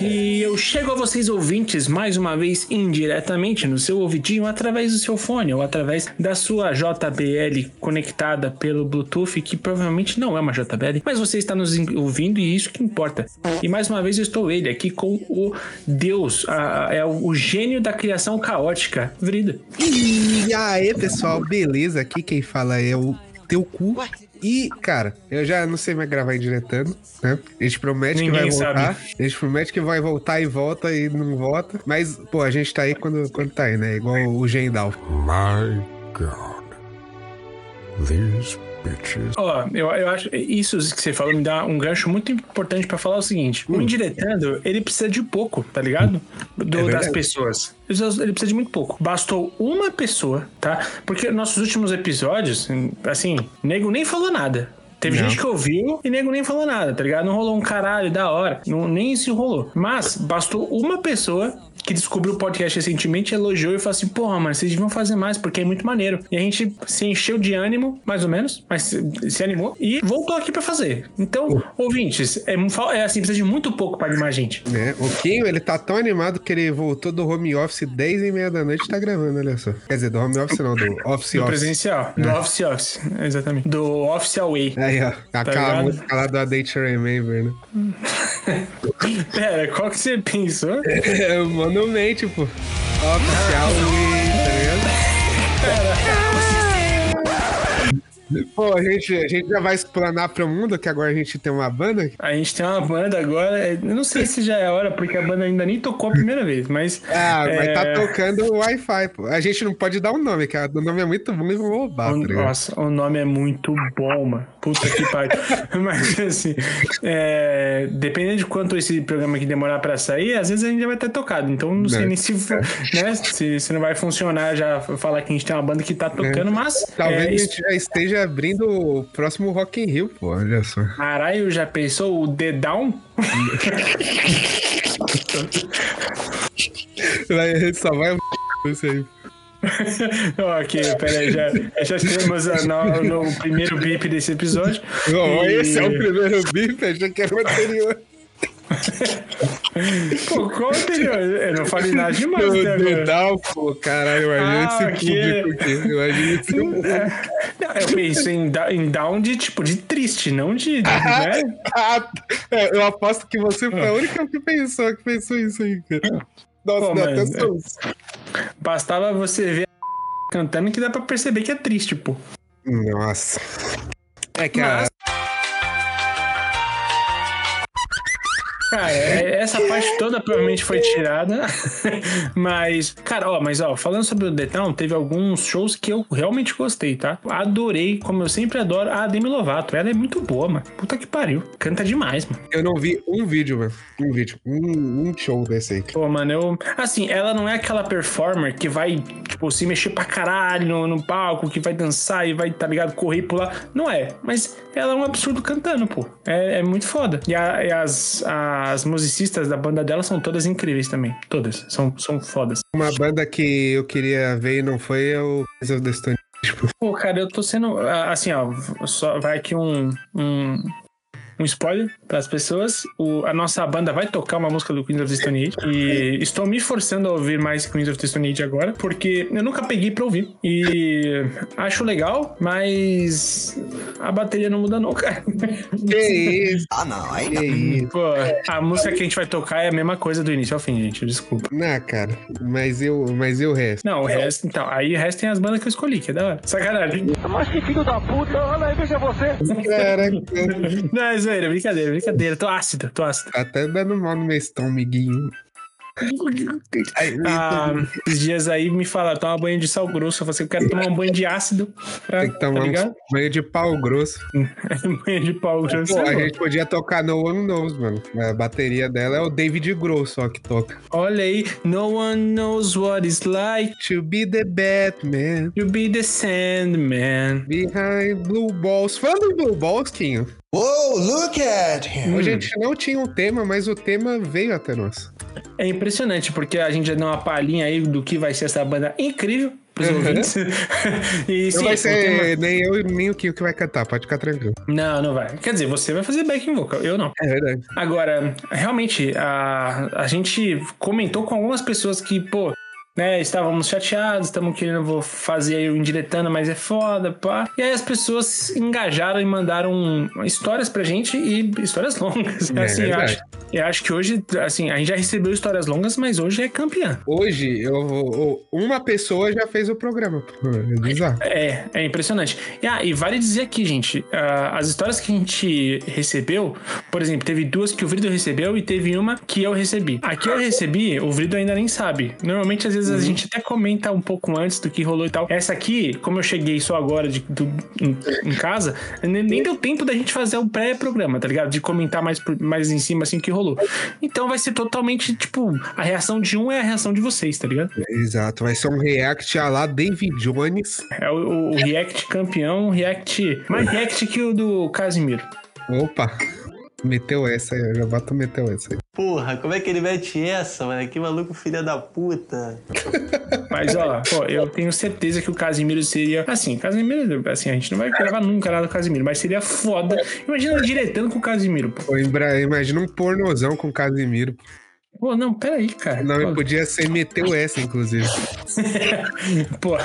E eu chego a vocês ouvintes mais uma vez indiretamente no seu ouvidinho através do seu fone ou através da sua JBL conectada pelo Bluetooth, que provavelmente não é uma JBL, mas você está nos ouvindo e isso que importa. E mais uma vez eu estou ele aqui com o Deus, a, é o, o gênio da criação caótica, Vrida. E aí, pessoal, beleza? Aqui quem fala é o teu cu. E, cara, eu já não sei mais gravar indiretando, né? A gente promete Ninguém que vai voltar. sabe. A gente promete que vai voltar e volta e não volta. Mas, pô, a gente tá aí quando, quando tá aí, né? Igual o Gendal. My God. These bitches. Ó, eu, eu acho isso que você falou me dá um gancho muito importante pra falar o seguinte: o indiretando, ele precisa de pouco, tá ligado? Do- das verdade. pessoas. Ele precisa- de muito pouco. Bastou uma pessoa, tá? Porque nossos últimos episódios, assim, nego nem falou nada. Teve Não. gente que ouviu e nego nem falou nada, tá ligado? Não rolou um caralho da hora. Não, nem isso rolou. Mas bastou uma pessoa que descobriu o podcast recentemente, elogiou e falou assim: porra, mano, vocês deviam fazer mais, porque é muito maneiro. E a gente se encheu de ânimo, mais ou menos, mas se, se animou e voltou aqui pra fazer. Então, ouvintes, é, é assim, precisa de muito pouco pra animar a gente. Né? O Kinho, ele tá tão animado que ele voltou do home office 10 e meia da noite e tá gravando, olha só. Quer dizer, do home office não, do office Do office. presencial, do Office Office, exatamente. Do Official Way. Aí, ó. Aquela ligado? música lá do A Day to Remember, né? Pera, qual que você pensou? É o Monument, pô. Oficial Pô, a gente, a gente já vai explanar pro mundo que agora a gente tem uma banda. A gente tem uma banda agora, é, eu não sei se já é hora, porque a banda ainda nem tocou a primeira vez, mas. Ah, é, vai tá tocando o Wi-Fi, pô. A gente não pode dar o nome, que o nome é muito bom e vão roubar, tá ligado? Nossa, o nome é muito bom, mano. Puta que pariu. Mas assim, é, dependendo de quanto esse programa aqui demorar pra sair, às vezes a gente já vai ter tocado. Então não sei Né. nem se, né, se, se não vai funcionar já falar que a gente tem uma banda que tá tocando, mas. Talvez é, a gente já esteja abrindo o próximo Rock in Rio, pô. Olha só. Caralho, já pensou o The Down? Vai- só vai isso aí. ok, peraí, já, já temos a- no, no primeiro bip desse episódio. Ó, E- Esse é o primeiro bip, achei que era o anterior. Pô, anterior? Eu não falei nada demais até agora. Dedal, pô, caralho, imagina Ah, esse ok. público aqui. Imagina esse público. Não, eu penso em, em down de tipo de triste, não de. de né? Ah, é, eu aposto que você foi a única que pensou, que pensou isso aí, cara. Nossa, Pô, dá mas- até soluço. Bastava você ver a cantando que dá pra perceber que é triste, pô. Nossa. É que a, Cara, é- essa parte toda provavelmente foi tirada. mas, cara, ó, mas ó, falando sobre o The Town, teve alguns shows que eu realmente gostei, tá? Adorei, como eu sempre adoro, a Demi Lovato. Ela é muito boa, mano. Puta que pariu. Canta demais, mano. eu não vi um vídeo, mano. Um vídeo. Um, um show desse aí. Pô, mano, eu. Assim, ela não é aquela performer que vai, tipo, se mexer pra caralho no, no palco, que vai dançar e vai, tá ligado, correr e pular. Não é. Mas ela é um absurdo cantando, pô. É, é muito foda. E, a- e as, as musicistas da banda dela são todas incríveis também. Todas. São, são fodas. Uma banda que eu queria ver e não foi é o of the Stone Pô, cara, eu tô sendo. Assim, ó, só vai aqui um. um um spoiler para as pessoas. O- a nossa banda vai tocar uma música do Queens of the Stone Age. E estou me forçando a ouvir mais Queens of the Stone Age agora, porque eu nunca peguei pra ouvir. E acho legal, mas a bateria não muda, não, cara. Que isso? Ah, não, aí Que isso? Pô, a música que a gente vai tocar é a mesma coisa do início ao fim, gente. Desculpa. Não, cara. Mas eu, mas e o resto? Não, o resto, então. Aí o resto tem as bandas que eu escolhi, que é da hora. Sacanagem. Mas que filho da puta, olha aí, veja você. Caraca. É zoeira, brincadeira, brincadeira. Tô ácido, tô ácido. Tá até dando mal no meu estômaguinho. Ai, Ah, esses dias aí me falaram, toma banho de sal grosso. Eu falei, assim, eu quero tomar um banho de ácido. Pra, Tem que tomar tá um banho de pau grosso. banho de pau grosso. Pô, a gente podia tocar No One Knows, mano. A bateria dela é o David Grosso, ó, que toca. Olha aí, no one knows what it's like To be the Batman. to be the Sandman. Behind Blue Balls. Falando em Blue Balls, Kinho, Whoa, look at him. a gente não tinha um tema, mas o tema veio até nós. É impressionante, porque a gente já deu uma palhinha aí do que vai ser essa banda incrível, pros Uhum. ouvintes. e Não sim, vai o tema- ser nem eu nem o Kio que vai cantar, pode ficar tranquilo. Não, não vai. Quer dizer, você vai fazer backing vocal, eu não. É verdade. Agora, realmente, a, a gente comentou com algumas pessoas que, pô, né, estávamos chateados, estamos querendo vou fazer aí o indiretando, mas é foda, pá. E aí as pessoas engajaram e mandaram histórias pra gente e histórias longas. É assim, eu verdade. acho, eu acho que hoje, assim, a gente já recebeu histórias longas, mas hoje é campeã. Hoje, eu, uma pessoa já fez o programa. É. É, é impressionante. E, ah, e vale dizer aqui, gente, ah, as histórias que a gente recebeu, por exemplo, teve duas que o Vrido recebeu e teve uma que eu recebi. A que eu recebi, o Vrido ainda nem sabe. Normalmente, às vezes, a gente até comenta um pouco antes do que rolou e tal. Essa aqui, como eu cheguei só agora de, do- em, em casa, nem, nem deu tempo da gente fazer o pré-programa, tá ligado? De comentar mais, mais em cima, assim, o que rolou. Então vai ser totalmente, tipo, a reação de um é a reação de vocês, tá ligado? Exato, vai ser um react a lá David Jones. É o, o- o React campeão, React. Mais React que o do Casimiro. Opa, meteu essa aí, eu já boto meteu essa aí. Porra, como é que ele mete essa, mano? Que maluco filha da puta. Mas, ó, pô, eu tenho certeza que o Casimiro seria. Assim, Casimiro, assim, a gente não vai gravar nunca nada do Casimiro, mas seria foda. Imagina diretando com o Casimiro, pô. Imagina um pornozão com Casimiro. Pô, não, peraí, cara. O nome Pô, podia ser meteu essa, inclusive. Pô,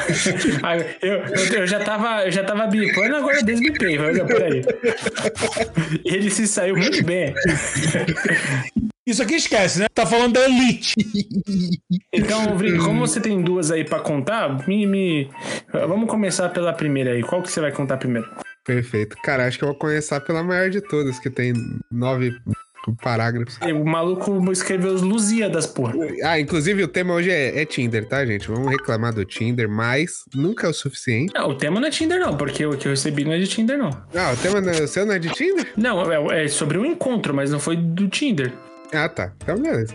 eu, eu, eu já tava, eu já tava bipando, agora eu desbipei. Ó, peraí. Ele se saiu muito bem. Isso aqui esquece, né? Tá falando da elite. Então, Vrico, como você tem duas aí pra contar, me, me- vamos começar pela primeira aí. Qual que você vai contar primeiro? Perfeito. Cara, acho que eu vou começar pela maior de todas, que tem nove parágrafos. O maluco escreveu os Lusíadas, porra. Ah, inclusive o tema hoje é, é Tinder, tá, gente? Vamos reclamar do Tinder, mas nunca é o suficiente. Não, o tema não é Tinder, não, porque o que eu recebi não é de Tinder, não. Ah, o tema não, o seu não é de Tinder? Não, é, é sobre um encontro, mas não foi do Tinder. Ah, tá. Então, beleza.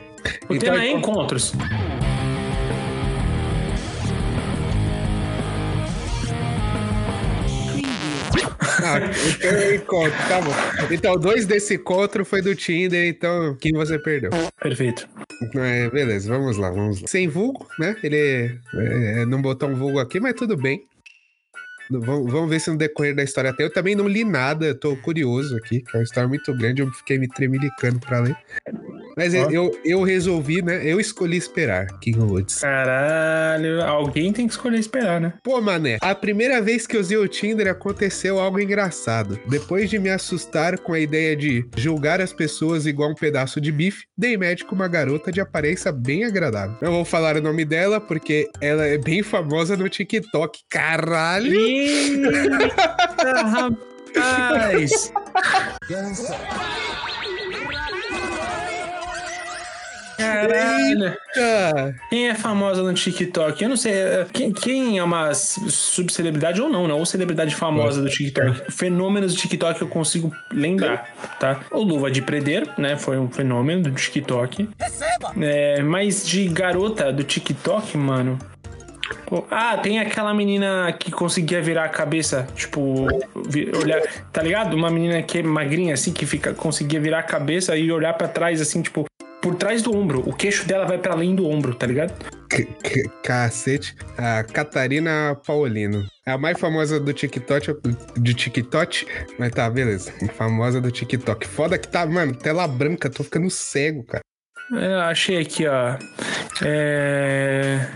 O Então, tema é encontros. Ah, então encontro, tá bom. Então, dois desse encontro foi do Tinder, então quem você perdeu? Perfeito. É, beleza, vamos lá, vamos lá. Sem vulgo, né? Ele é, não botou um vulgo aqui, mas tudo bem. Vamos, vamos ver se no decorrer da história tem. Eu também não li nada, eu tô curioso aqui, que é uma história muito grande, eu fiquei me tremilicando pra ler. Mas Ó. eu, eu resolvi, né? Eu escolhi esperar, King Woods. Caralho, alguém tem que escolher esperar, né? Pô, mané, a primeira vez que usei o Tinder aconteceu algo engraçado. Depois de me assustar com a ideia de julgar as pessoas igual um pedaço de bife, dei com uma garota de aparência bem agradável. Não vou falar o nome dela porque ela é bem famosa no TikTok. Caralho! Eita, rapaz! Caralho! Ah, Quem é famosa no TikTok? Eu não sei. é, Quem, quem é uma subcelebridade ou não, né? Ou celebridade famosa do TikTok. Fenômenos do TikTok eu consigo lembrar, tá? O Luva de Predeiro, né? Foi um fenômeno do TikTok. É, mas de garota do TikTok, mano. Ah, tem aquela menina que conseguia virar a cabeça, tipo, olhar, tá ligado? Uma menina que é magrinha, assim, que fica, conseguia virar a cabeça e olhar pra trás, assim, tipo, por trás do ombro. O queixo dela vai pra além do ombro, tá ligado? c- c- cacete. A Catarina Paulino. É a mais famosa do TikTok, de TikTok. Mas tá, beleza. Famosa do TikTok. Foda que tá, mano, tela branca, tô ficando cego, cara. É, achei aqui, ó. É...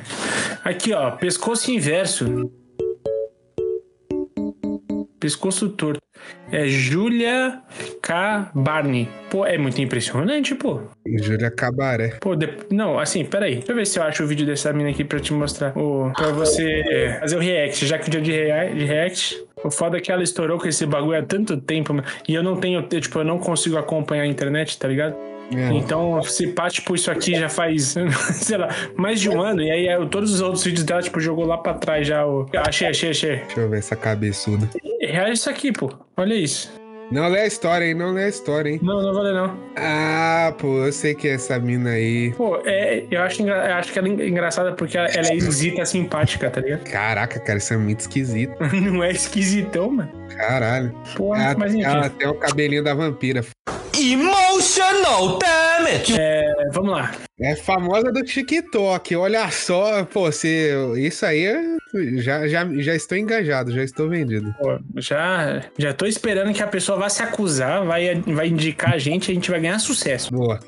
Aqui, ó. Pescoço inverso. Pescoço torto. É Julia K. Barney. Pô, é muito impressionante, pô. Júlia Cabaré. Pô, de- não, assim, peraí. Deixa eu ver se eu acho o vídeo dessa mina aqui pra te mostrar. O... Pra você é, fazer o react. Já que o dia de, rea- de react. O foda é que ela estourou com esse bagulho há tanto tempo, mano. E eu não tenho, eu, tipo, eu não consigo acompanhar a internet, tá ligado? É. Então, se pá, tipo, isso aqui já faz, sei lá, mais de um ano. E aí, eu- todos os outros vídeos dela, tipo, jogou lá pra trás já. O... Achei, achei, achei. Deixa eu ver essa cabeçuda. Reage isso aqui, pô. Olha isso. Não lê a história, hein? Não lê a história, hein? Não, não vale não. Ah, pô, eu sei que é essa mina aí. Pô, é, eu, acho eu acho que ela é engraçada porque ela, ela é esquisita, simpática, tá ligado? Caraca, cara, isso é muito esquisito. Não é esquisitão, mano. Caralho. Porra, Ela, mas enfim. ela tem o cabelinho da vampira. Emotional damage! É, vamos lá. É famosa do TikTok. Olha só, pô, se, isso aí já, já, já estou engajado, já estou vendido. Pô, já, já tô esperando que a pessoa vá se acusar, vai, vai indicar a gente e a gente vai ganhar sucesso. Boa.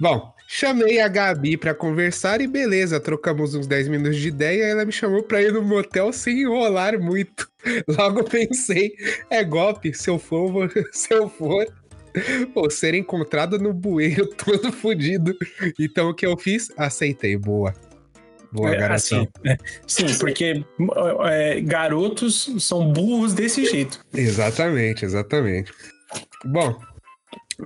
Bom, chamei a Gabi pra conversar e beleza, trocamos uns 10 minutos de ideia e ela me chamou pra ir no motel sem enrolar muito. Logo pensei, é golpe, se eu for, se eu for, vou ser encontrado no bueiro todo fudido. Então o que eu fiz? Aceitei, boa. Boa, É, assim, é, sim, porque é, garotos são burros desse jeito. Exatamente, exatamente. Bom,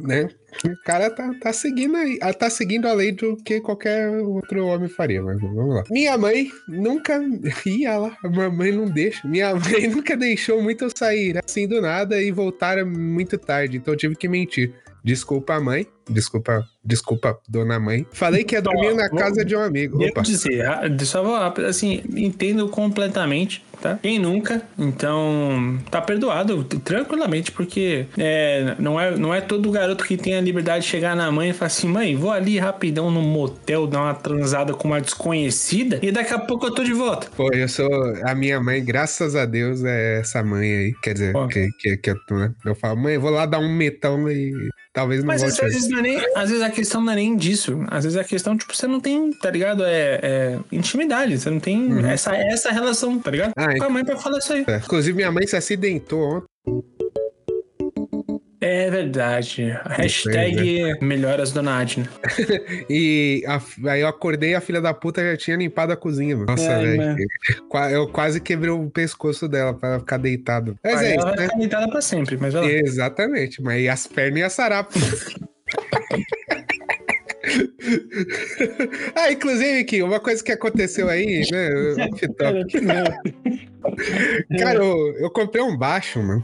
né? O cara tá, tá seguindo aí, ah, tá seguindo a lei do que qualquer outro homem faria, mas vamos lá. Minha mãe nunca. Ia lá, mamãe não deixa. Minha mãe nunca deixou muito eu sair assim do nada e voltar muito tarde, então eu tive que mentir. Desculpa, mãe. Desculpa, desculpa, dona mãe. Falei que ia dormir na vou- casa de um amigo. Devo Opa. dizer, ah, só vou, assim, entendo completamente, tá? Quem nunca? Então, tá perdoado tranquilamente, porque é, não, é, não é todo garoto que tem a liberdade de chegar na mãe e falar assim: mãe, vou ali rapidão no motel dar uma transada com uma desconhecida e daqui a pouco eu tô de volta. Pô, eu sou. A minha mãe, graças a Deus, é essa mãe aí. Quer dizer, Pô. que, que, que eu, né? eu falo, mãe, eu vou lá dar um metão e talvez não Mas às vezes, não é nem, às vezes a questão não é nem disso. Às vezes a questão, tipo, você não tem, tá ligado? É, é intimidade. Você não tem essa, essa relação, tá ligado? Ah, Com a mãe pra falar isso aí. É. Inclusive, minha mãe se acidentou ontem. É verdade. Hashtag melhoras Dona Adna. E a- aí eu acordei e a filha da puta já tinha limpado a cozinha, mano. Nossa, velho. Eu quase quebrei o pescoço dela pra ela ficar deitado. Mas Aí é ela isso, vai né? ficar deitada pra sempre, mas lá. Exatamente, mas e as pernas iam sarar. pô. ah, inclusive, aqui, uma coisa que aconteceu aí, né? Cara, eu, eu comprei um baixo, mano.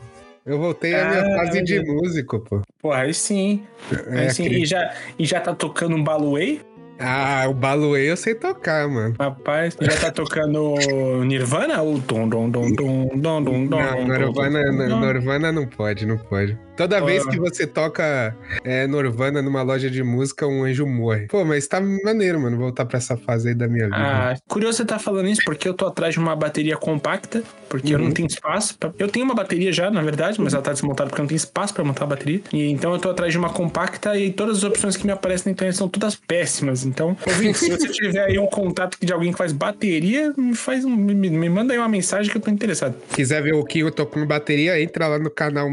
Eu voltei à minha Ah, fase de músico, pô. Pô, aí sim. Aí É, sim. aquele- E, já, e já tá tocando um baluei? Ah, o baluê eu sei tocar, mano. Rapaz, já tá tocando Nirvana? Ou dom, dom, dom, dom, dom, dom, dom, Não, dom. Norvana não pode, não pode. Toda vez Ah. que você toca é, Norvana numa loja de música, um anjo morre. Pô, mas tá maneiro, mano, voltar pra essa fase aí da minha vida. Ah, curioso você tá falando isso, porque eu tô atrás de uma bateria compacta, porque eu Uhum. não tenho espaço. Pra... Eu tenho uma bateria já, na verdade, mas ela tá desmontada porque eu não tenho espaço pra montar a bateria. E então eu tô atrás de uma compacta e todas as opções que me aparecem na internet são todas péssimas. Então, ouvinte, se você tiver aí um contato de alguém que faz bateria, me faz um, me, me manda aí uma mensagem que eu tô interessado. Quiser ver o que eu tocando bateria, entra lá no canal.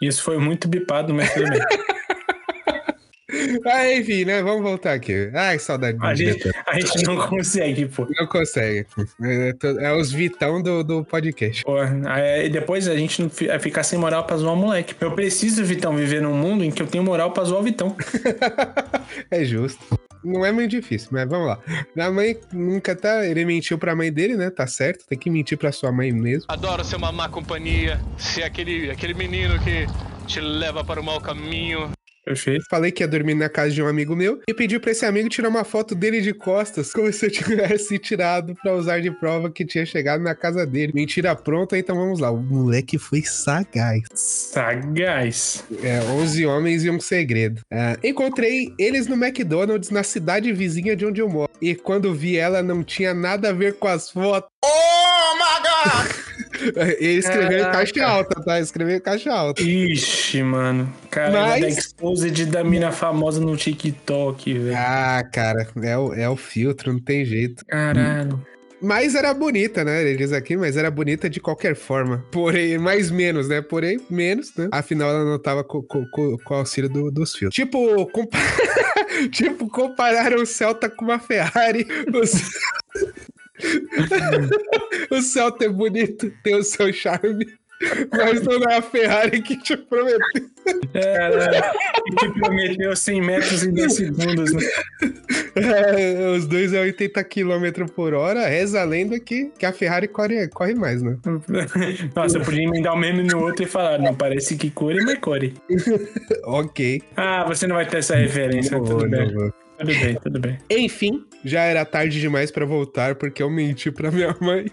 Isso foi muito bipado, mas tudo bem. Ah, enfim, né? Vamos voltar aqui. Ai, saudade A gente, a gente não consegue, pô. Não consegue. É, é os vitão do, do podcast. Pô, aí depois a gente não vai ficar sem moral pra zoar o moleque. Eu preciso, Vitão, viver num mundo em que eu tenho moral pra zoar o Vitão. É justo. Não é muito difícil, mas vamos lá. Minha mãe nunca tá. Ele mentiu pra mãe dele, né? Tá certo. Tem que mentir pra sua mãe mesmo. Adoro ser uma má companhia, ser aquele, aquele menino que te leva para o mau caminho. Perfeito. Falei que ia dormir na casa de um amigo meu e pedi pra esse amigo tirar uma foto dele de costas, como se eu tivesse tirado pra usar de prova que tinha chegado na casa dele. Mentira pronta, então vamos lá. O moleque foi sagaz. Sagaz. É, 11 homens e um segredo. É, encontrei eles no McDonald's na cidade vizinha de onde eu moro. E quando vi ela, não tinha nada a ver com as fotos. Oh my god! Ele escreveu em Caraca. caixa alta, tá? Escreveu em caixa alta. Ixi, mano. Cara, Mas- da exposed da mina famosa no TikTok, velho. Ah, cara, é o, é o filtro, não tem jeito. Caralho. Mas era bonita, né? Ele diz aqui, mas era bonita de qualquer forma. Porém, mais menos, né? Porém, menos, né? Afinal, ela não tava com, com, com- com o auxílio do- dos filtros. Tipo, compa... tipo, compararam o Celta com uma Ferrari. O, Ce- o Celta é bonito, tem o seu charme. Mas não é a Ferrari que te prometeu. Caralho. E que prometeu 100 metros em 10 segundos, né? É, os dois é 80 km por hora. Reza a lenda que, que a Ferrari corre, corre mais, né? Nossa, eu podia emendar um meme no outro e falar, não parece que core, mas core. Ok. Ah, você não vai ter essa referência. Não vou, não vou. Tudo bem, tudo bem. Enfim, já era tarde demais pra voltar porque eu menti pra minha mãe.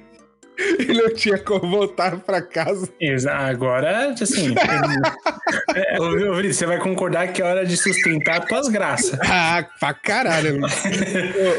e não tinha como voltar pra casa. Agora, assim. é, ô, ô, Vinícius, você vai concordar que é hora de sustentar tuas graças. Ah, pra caralho. mano.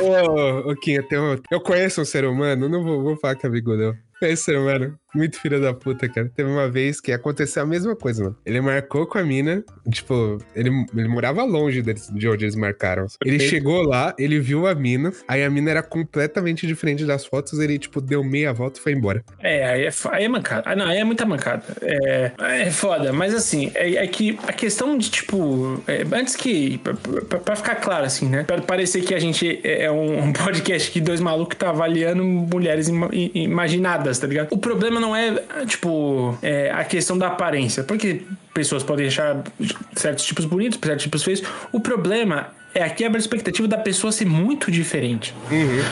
ô, ô, ô, Kim, eu, eu conheço um ser humano, não vou, vou falar que é. Conheço um ser humano, muito filho da puta, cara. Teve uma vez que aconteceu a mesma coisa, mano. Ele marcou com a mina, tipo, ele, ele morava longe deles, de onde eles marcaram. Ele chegou lá, ele viu a mina, aí a mina era completamente diferente das fotos, ele, tipo, deu meia volta e foi embora. É, aí é, aí é mancada. Ah, não, aí é muita mancada. É, é foda, mas assim, é, é que a questão de, tipo, é, antes que. Pra, pra- pra ficar claro, assim, né? Pra parecer que a gente é é um, um podcast que dois malucos tá avaliando mulheres ima- i- imaginadas, tá ligado? O problema não é, tipo, é, a questão da aparência, porque pessoas podem achar certos tipos bonitos, certos tipos feios. O problema é a quebra de expectativa da pessoa ser muito diferente.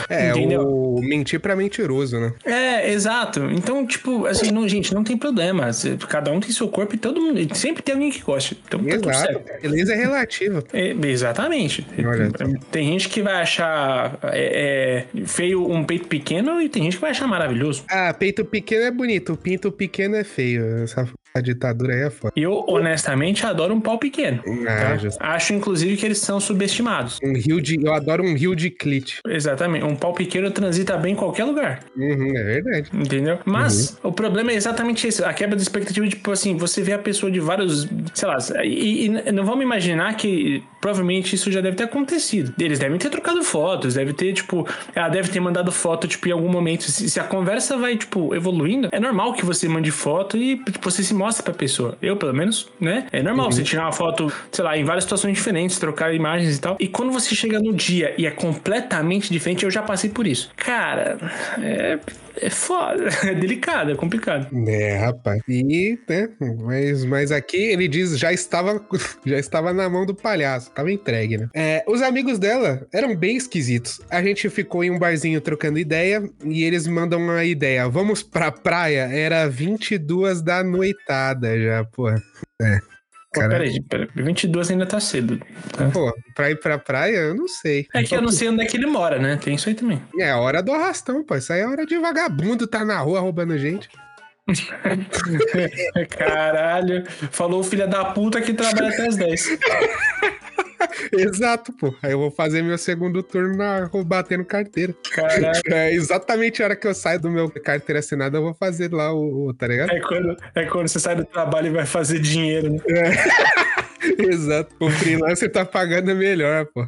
É, Entendeu? o mentir pra mentiroso, né? É, exato. Então, tipo, assim, não, gente, não tem problema. Cada um tem seu corpo e todo mundo. Sempre tem alguém que gosta. Então tá Exato. certo. Beleza é relativa. É, exatamente. Olha. Tem gente que vai achar é, é, feio um peito pequeno e tem gente que vai achar maravilhoso. Ah, peito pequeno é bonito, pinto pequeno é feio. Essa a ditadura aí é foda. Eu, honestamente, adoro um pau pequeno. Ah, tá? justo. Acho, inclusive, que eles são subestimados. Um rio de. Eu adoro um rio de clit. Exatamente. Um pau pequeno transita bem em qualquer lugar. Uhum, é verdade. Entendeu? Mas o problema é exatamente esse. A quebra de expectativa, tipo assim, você vê a pessoa de vários. Sei lá, e, e não vamos imaginar que provavelmente isso já deve ter acontecido. Eles devem ter trocado fotos, deve ter, tipo, ela deve ter mandado foto, tipo, em algum momento. Se, se a conversa vai, tipo, evoluindo, é normal que você mande foto e tipo, você se mostra pra pessoa. Eu, pelo menos, né? É normal você tirar uma foto, sei lá, em várias situações diferentes, trocar imagens e tal. E quando você chega no dia e é completamente diferente, eu já passei por isso. Cara, é. É foda, é delicado, é complicado. É, rapaz. E, né, mas, mas aqui ele diz já estava já estava na mão do palhaço, tava entregue, né? É, os amigos dela eram bem esquisitos. A gente ficou em um barzinho trocando ideia e eles mandam uma ideia. Vamos pra praia? Era 22 da noitada já, porra. É. Cara, peraí, peraí, 22 ainda tá cedo. tá? pô, pra ir pra praia, eu não sei. É que eu não sei onde é que ele mora, né? Tem isso aí também. É a hora do arrastão, pô. Isso aí é hora de vagabundo tá na rua roubando gente. Caralho, falou o filho da puta que trabalha até as 10. Exato, pô. Aí eu vou fazer meu segundo turno na batendo carteira. Caralho. É exatamente a hora que eu saio do meu carteira assinada, eu vou fazer lá o, o- tá ligado? É quando, é quando você sai do trabalho e vai fazer dinheiro, né? Exato. O freelancer tá pagando melhor, pô.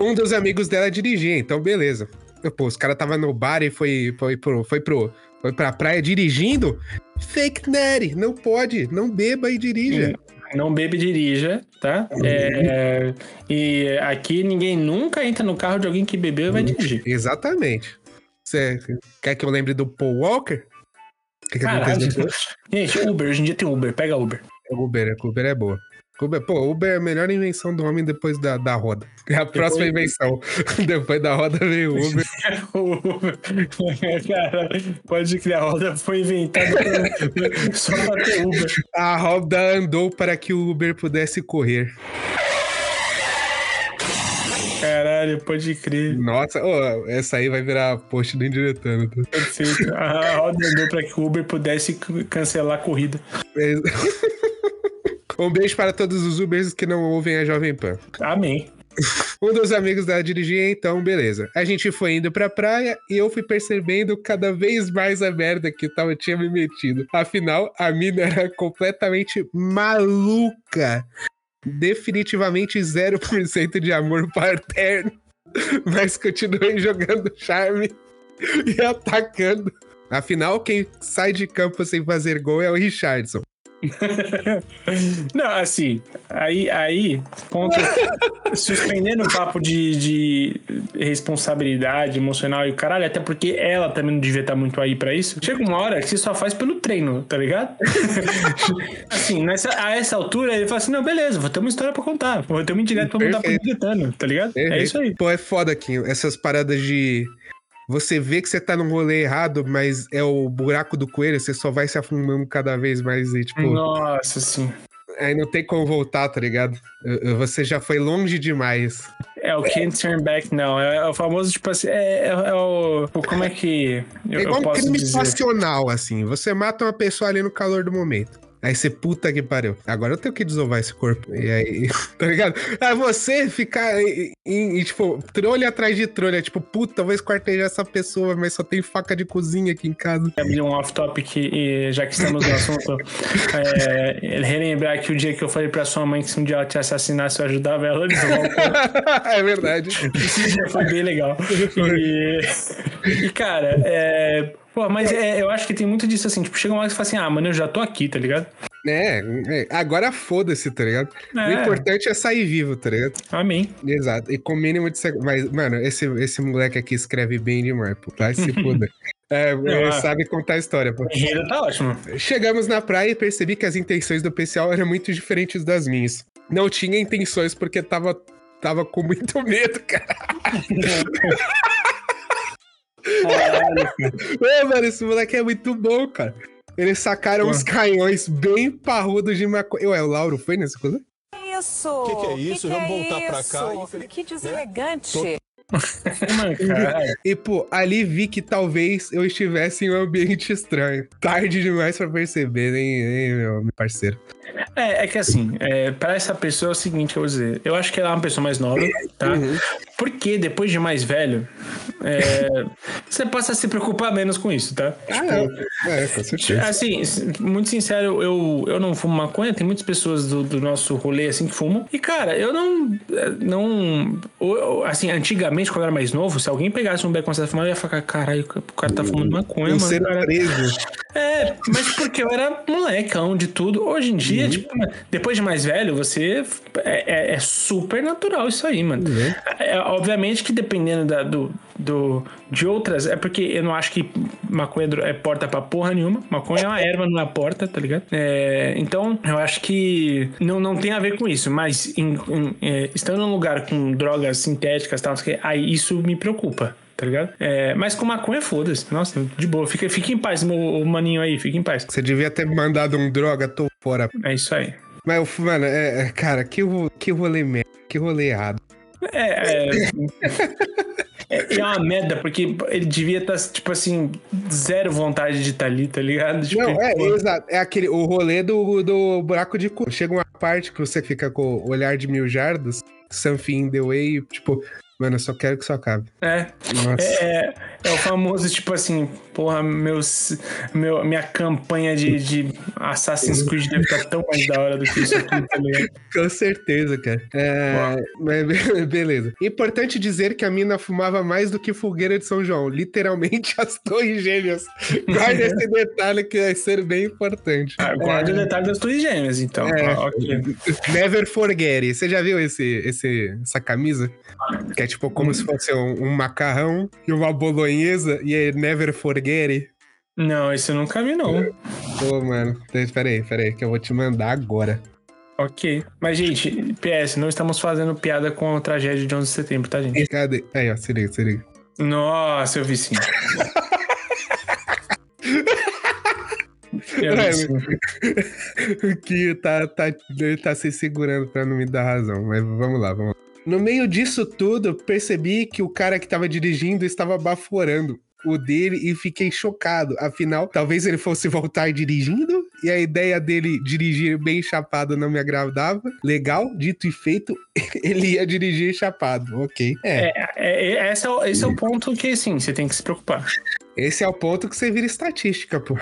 Um dos amigos dela dirigia, então beleza. Pô, os caras tava no bar e foi, foi, pro, foi, pro, foi pra praia dirigindo. Fake Neri, não pode, não beba e dirija. Não bebe e dirija, tá? É, e aqui ninguém nunca entra no carro de alguém que bebeu e vai dirigir. Exatamente. Você quer que eu lembre do Paul Walker? O que, que Caralho. Gente, Uber, hoje em dia tem Uber, pega Uber. É Uber, Uber é boa. Uber, pô, Uber é a melhor invenção do homem depois da, da roda. É a próxima invenção. depois da roda veio o Uber. Cara, pode criar, a roda foi inventada só pra ter Uber. A roda andou para que o Uber pudesse correr. Caralho, pode crer. Nossa, ô, essa aí vai virar post do indiretando. tá? Perfeito. A roda andou pra que o Uber pudesse cancelar a corrida. Um beijo para todos os Ubers que não ouvem a Jovem Pan. Amém. Um dos amigos dela dirigia, então, beleza. A gente foi indo pra praia e eu fui percebendo cada vez mais a merda que eu tava, tinha me metido. Afinal, a mina era completamente maluca. Definitivamente 0% de amor paterno. Mas continuei jogando charme e atacando. Afinal, quem sai de campo sem fazer gol é o Richardson. Não, assim, aí, aí, ponto, suspendendo o papo de, de responsabilidade emocional e o caralho, até porque ela também não devia estar muito aí pra isso. Chega uma hora que você só faz pelo treino, tá ligado? assim, nessa, a essa altura ele fala assim: não, beleza, vou ter uma história pra contar, vou ter uma indireta pra contar pro Perfeito. Diretano, tá ligado? É isso aí. Pô, é foda aqui. Essas paradas de. Você vê que você tá num rolê errado, mas é o buraco do coelho, você só vai se afundando cada vez mais e, tipo. Nossa, sim. Aí não tem como voltar, tá ligado? Você já foi longe demais. É o can't turn back, não. É, é o famoso, tipo assim, é, é- é o. Como é que. Eu, É igual eu um posso crime dizer? passional, assim. Você mata uma pessoa ali no calor do momento. Aí você, puta que pariu. Agora eu tenho que desovar esse corpo. E aí, tá ligado? Aí você ficar em, em- tipo, trolha atrás de trolha. Tipo, puta, vou esquartejar essa pessoa, mas só tem faca de cozinha aqui em casa. abrir um off-topic e já que estamos no assunto, é, relembrar que o dia que eu falei pra sua mãe que se um dia ela te assassinasse, eu ajudava ela a desovar o corpo. é verdade. Esse dia foi bem legal. E, e, cara, é. Pô, mas é, eu acho que tem muito disso assim, tipo, chega uma hora que você fala assim, ah, mano, eu já tô aqui, tá ligado? É, é, agora foda-se, tá ligado? O É. importante é sair vivo, tá ligado? Amém. Exato. E com o mínimo de. Mas, mano, esse, esse moleque aqui escreve bem demais, pô. Vai se foda. É, ele Ah. sabe contar a história, pô. O enredo tá ótimo. Chegamos na praia e percebi que as intenções do pessoal eram muito diferentes das minhas. Não tinha intenções porque tava, tava com muito medo, cara. Ô, mano, esse moleque é muito bom, cara. Eles sacaram uns canhões bem parrudos de maconha. Ué, o Lauro foi nessa coisa? Isso! Que que é isso? Que Vamos que é voltar pra cá, infeliz- Que deselegante! Mano, caralho. E, pô, ali vi que talvez eu estivesse em um ambiente estranho. Tarde demais pra perceber, hein, hein meu parceiro. É, é que assim, é, pra essa pessoa é o seguinte, eu vou dizer. Eu acho que ela é uma pessoa mais nova, tá? Porque depois de mais velho, é, você passa a se preocupar menos com isso, tá? Ah, é, é, com certeza. Assim, muito sincero, eu, eu não fumo maconha, tem muitas pessoas do, do nosso rolê assim que fumam. E, cara, eu não. eh, não ou, assim, antigamente, quando eu era mais novo, se alguém pegasse um beco e fumar, eu ia falar, caralho, o cara tá fumando maconha, Um mano. ser cara. preso. É, mas porque eu era molecão de tudo. Hoje em dia, tipo, mano, depois de mais velho, você. É, é- é super natural isso aí, mano. É, obviamente que dependendo da- do, do, de outras. É porque eu não acho que maconha é porta pra porra nenhuma. Maconha é uma erva, não é porta, tá ligado? É, então, eu acho que não, não tem a ver com isso. Mas em- em- é, estando num lugar com drogas sintéticas e tal, aí isso me preocupa. Tá ligado? É, mas com maconha, foda-se. Nossa, de boa. Fica, fica em paz, meu o maninho aí. Fica em paz. Você devia ter mandado um droga, tô fora. É isso aí. Mas, mano, é, é, cara, que, que rolê merda, que rolê errado. É, é, é, é uma merda, porque ele devia estar, tipo assim, zero vontade de estar ali, tá ligado? Tipo, Não, é, exato. É aquele, o rolê do, do buraco de cu. Chega uma parte que você fica com o olhar de mil jardas, something in the way, tipo, mano, eu só quero que isso acabe. é, Nossa. é, é o famoso, tipo assim, porra, meus, meu, minha campanha de, de Assassin's Creed deve estar tão mais da hora do que isso aqui, tá ligado? Com certeza, cara. É, mas be- beleza. Importante dizer que a mina fumava mais do que fogueira de São João. Literalmente as torres gêmeas. Guarda esse detalhe que vai ser bem importante. Ah, Guarda o detalhe das tuas gêmeas, então. É. Ah, ok. Never forget. it. Você já viu esse, esse, essa camisa? Que é tipo como se fosse um, um macarrão e uma bolonhesa e é Never forget. Não, esse eu nunca vi, não. Pô, mano. Espera aí, espera aí, que eu vou te mandar agora. Ok. Mas, gente, PS, não estamos fazendo piada com a tragédia de 11 de setembro, tá, gente? Cadê? Aí, ó, se liga, se liga. Nossa, eu vi sim. Eu vi sim. que tá, tá, ele tá se segurando pra não me dar razão, mas vamos lá, vamos lá. No meio disso tudo, percebi que o cara que tava dirigindo estava baforando o dele e fiquei chocado. Afinal, talvez ele fosse voltar dirigindo e a ideia dele dirigir bem chapado não me agradava. Legal, dito e feito, ele ia dirigir chapado. Ok. É, É, é, é, esse, é o, esse é o ponto que, sim, você tem que se preocupar. esse é o ponto que você vira estatística, pô.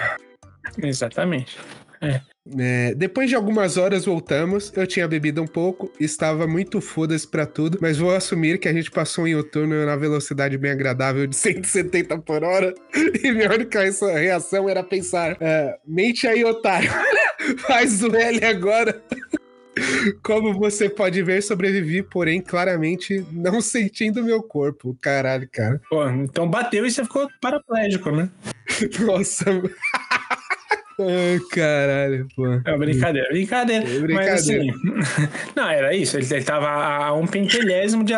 Exatamente. É, depois de algumas horas voltamos, eu tinha bebido um pouco, estava muito foda-se pra tudo, mas vou assumir que a gente passou em outono na velocidade bem agradável de 170 por hora, e minha única reação era pensar, é, mente aí, otário, faz o L agora. Como você pode ver, sobrevivi, porém, claramente não sentindo meu corpo. Caralho, cara. Pô, então bateu e você ficou paraplégico, né? Nossa. Ai, caralho, pô. É brincadeira, brincadeira. É Mas brincadeira. assim. não, era isso. Ele, ele tava a um pentelésimo de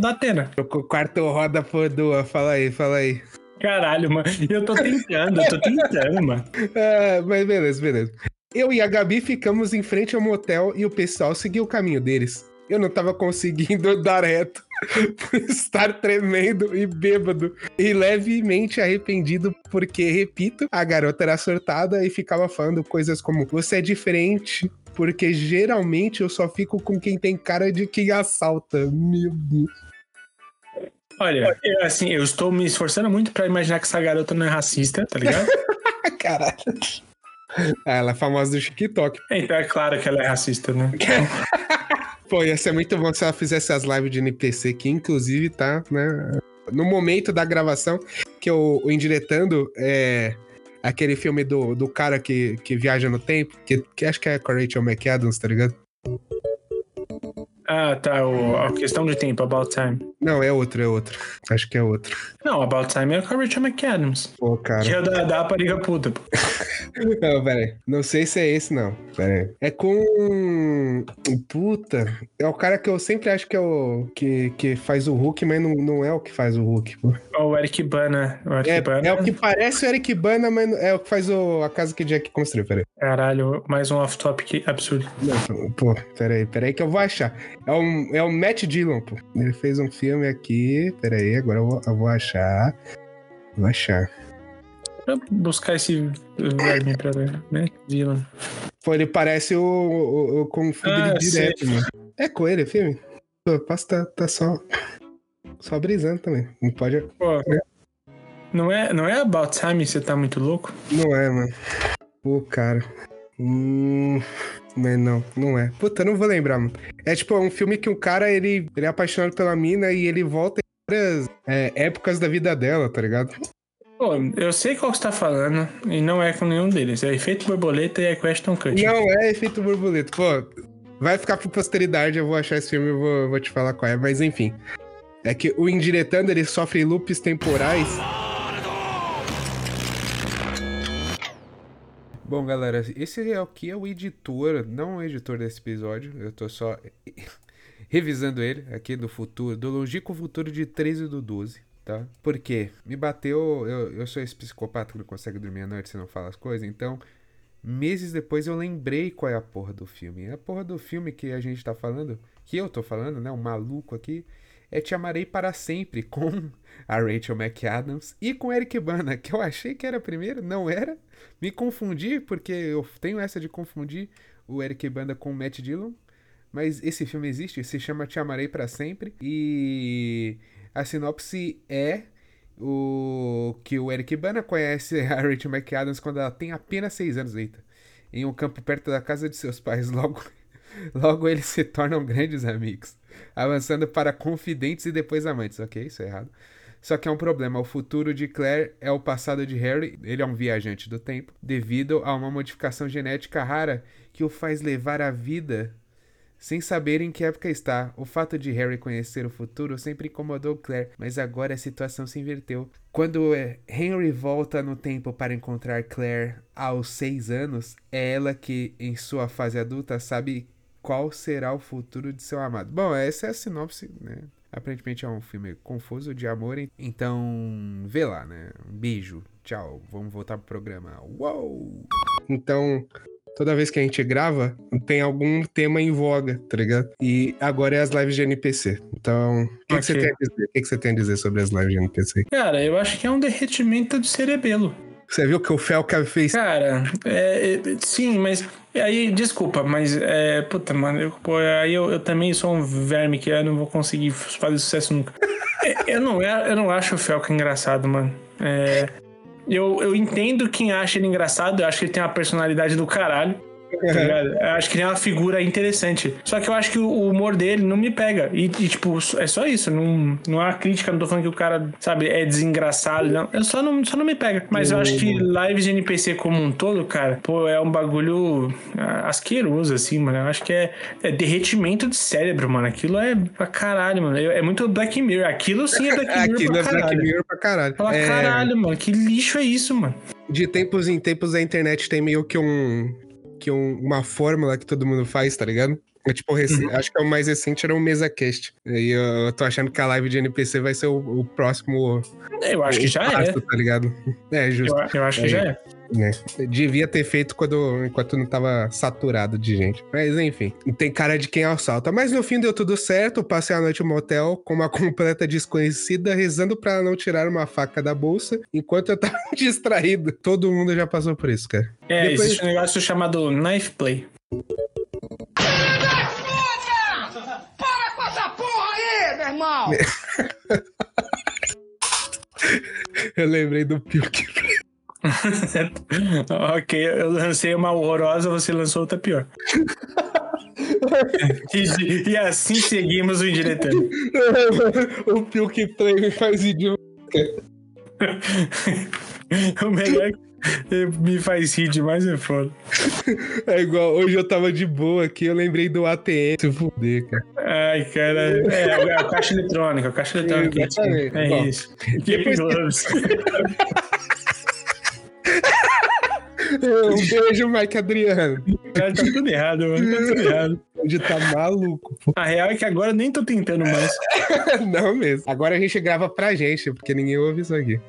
Datena. Tô com o quarto roda por duas. Fala aí, fala aí. Caralho, mano. Eu tô tentando, eu tô tentando, mano. Ah, mas beleza, beleza. Eu e a Gabi ficamos em frente ao motel e o pessoal seguiu o caminho deles. Eu não tava conseguindo dar reto por estar tremendo e bêbado e levemente arrependido porque, repito, a garota era surtada e ficava falando coisas como você é diferente, porque geralmente eu só fico com quem tem cara de quem assalta. Meu Deus. Olha, eu, assim, eu estou me esforçando muito pra imaginar que essa garota não é racista, tá ligado? Caralho. Ah, ela é famosa do TikTok. então é claro que ela é racista, né? Pô, ia ser muito bom se ela fizesse as lives de NPC, que inclusive tá, né? No momento da gravação, que o, o Indiretando é aquele filme do, do cara que, que viaja no tempo, que, que acho que é com a Rachel McAdams, tá ligado? Ah, tá. O, a questão de tempo, About Time. Não, é outro, é outro. Acho que é outro. Não, About Time é com a Rachel McAdams. Pô, cara. Que é da, da rapariga puta. pô. Não, pera aí. Não sei se é esse, não. Pera aí. É com. Puta. É o cara que eu sempre acho que é o. que, que faz o Hulk, mas não, não é o que faz o Hulk, pô. O Eric Bana. O Eric É, Bana. é o que parece o Eric Bana, mas é o que faz o, a casa que Jack construiu. Pera aí. Caralho, mais um off-topic absurdo. Não, pô, pera aí, pera aí que eu vou achar. É o, é o Matt Dillon, pô. Ele fez um filme aqui. Pera aí, agora eu vou, eu vou achar. Vou achar. Pra buscar esse verme pra ver, né? Dylan. Pô, ele parece o, o, o Fu Ah, direto, mano. É com ele, o filme? Pô, posso tá, tá só. Só brisando também. Não pode. Pô, não é, não é About Time você tá muito louco? Não é, mano. Pô, cara. Hum. Mas não, não é. Puta, eu não vou lembrar, mano. É tipo, é um filme que o cara, ele, ele é apaixonado pela mina e ele volta em várias é, épocas da vida dela, tá ligado? Pô, eu sei qual você tá falando e não é com nenhum deles. É Efeito Borboleta e é Question Cut. Não é efeito borboleta. Pô, vai ficar pra posteridade, eu vou achar esse filme e vou, vou te falar qual é. Mas enfim. É que o Indiretando, ele sofre loops temporais. Bom, galera, esse aqui é o editor, não o editor desse episódio. Eu tô só revisando ele aqui do futuro, do longínquo futuro de 13 do 12, tá? Por quê? Me bateu, eu, eu sou esse psicopata que não consegue dormir à noite se não fala as coisas, então meses depois eu lembrei qual é a porra do filme. A porra do filme que a gente tá falando, que eu tô falando, né? O maluco aqui, é Te Amarei Para Sempre, com a Rachel McAdams e com Eric Bana, que eu achei que era primeiro, não era. Me confundi, porque eu tenho essa de confundir o Eric Bana com o Matt Dillon. Mas esse filme existe, se chama Te Amarei Para Sempre. E a sinopse é o que o Eric Bana conhece a Rachel McAdams quando ela tem apenas 6 anos, eita. Em um campo perto da casa de seus pais. Logo, logo eles se tornam grandes amigos. Avançando para confidentes e depois amantes. Ok, isso é errado. Só que é um problema. O futuro de Claire é o passado de Harry. Ele é um viajante do tempo. Devido a uma modificação genética rara que o faz levar a vida sem saber em que época está. O fato de Harry conhecer o futuro sempre incomodou Claire, mas agora a situação se inverteu. Quando Henry volta no tempo para encontrar Claire aos seis anos, é ela que, em sua fase adulta, sabe qual será o futuro de seu amado. Bom, essa é a sinopse, né? Aparentemente é um filme confuso de amor, então vê lá, né? Um beijo, tchau, vamos voltar pro programa. Uou! Então, toda vez que a gente grava, tem algum tema em voga, tá ligado? E agora é as lives de NPC. Então, o que, que você tem a dizer? O que, que você tem a dizer sobre as lives de NPC? Cara, eu acho que é um derretimento do cerebelo. Você viu que o Felca fez? Cara, é, é, sim, mas. Aí, desculpa, mas. É, puta, mano, eu, pô, aí eu, eu também sou um verme que eu não vou conseguir fazer sucesso nunca. É, eu, não, é- eu não acho o Felca engraçado, mano. Eu, eu entendo quem acha ele engraçado, eu acho que ele tem uma personalidade do caralho. Tá acho que ele é uma figura interessante. Só que eu acho que o humor dele não me pega. E, e, tipo, é só isso. Não, não é uma crítica, não tô falando que o cara, sabe, é desengraçado. Não. Eu só não, só não me pega. Mas eu acho que lives de NPC como um todo, cara, pô, é um bagulho ah, asqueroso, assim, mano. Eu acho que é, é derretimento de cérebro, mano. Aquilo é pra caralho, mano. É muito Black Mirror. Aquilo sim é Black Mirror Aquilo pra é Black caralho. Mirror pra caralho. Fala, É, caralho, mano. Que lixo é isso, mano? De tempos em tempos a internet tem meio que um. Que um- uma fórmula que todo mundo faz, tá ligado? É, tipo, rec- acho que é o mais recente era o MesaCast. E eu, eu tô achando que a live de NPC vai ser o, o próximo. Eu acho que já é. passo, Tá ligado? É, justo. Eu, eu acho que já é. Né? Devia ter feito quando, enquanto não tava saturado de gente. Mas enfim, tem cara de quem assalta. Mas no fim deu tudo certo. Passei a noite no motel com uma completa desconhecida, rezando pra ela não tirar uma faca da bolsa, enquanto eu tava distraído. Todo mundo já passou por isso, cara. É, Depois- existe um negócio chamado knife play. Para com essa porra aí, meu irmão! Eu lembrei do Pilk. ok, eu lancei uma horrorosa, você lançou outra pior. e, e assim seguimos o indiretando. o Pilk Play me faz idiota. o melhor que me faz rir demais é foda. É igual, hoje eu tava de boa aqui, eu lembrei do ATM. Se fuder, cara. Ai, cara. É, é a caixa eletrônica, a caixa eletrônica. Exatamente. É Bom, isso. Gloves. Um beijo, Mike Adriano. Cara, tá tudo errado, mano. Tá tudo errado. Hoje tá maluco, pô. A real é que agora eu nem tô tentando mais. Não mesmo. Agora a gente grava pra gente, porque ninguém ouve isso aqui.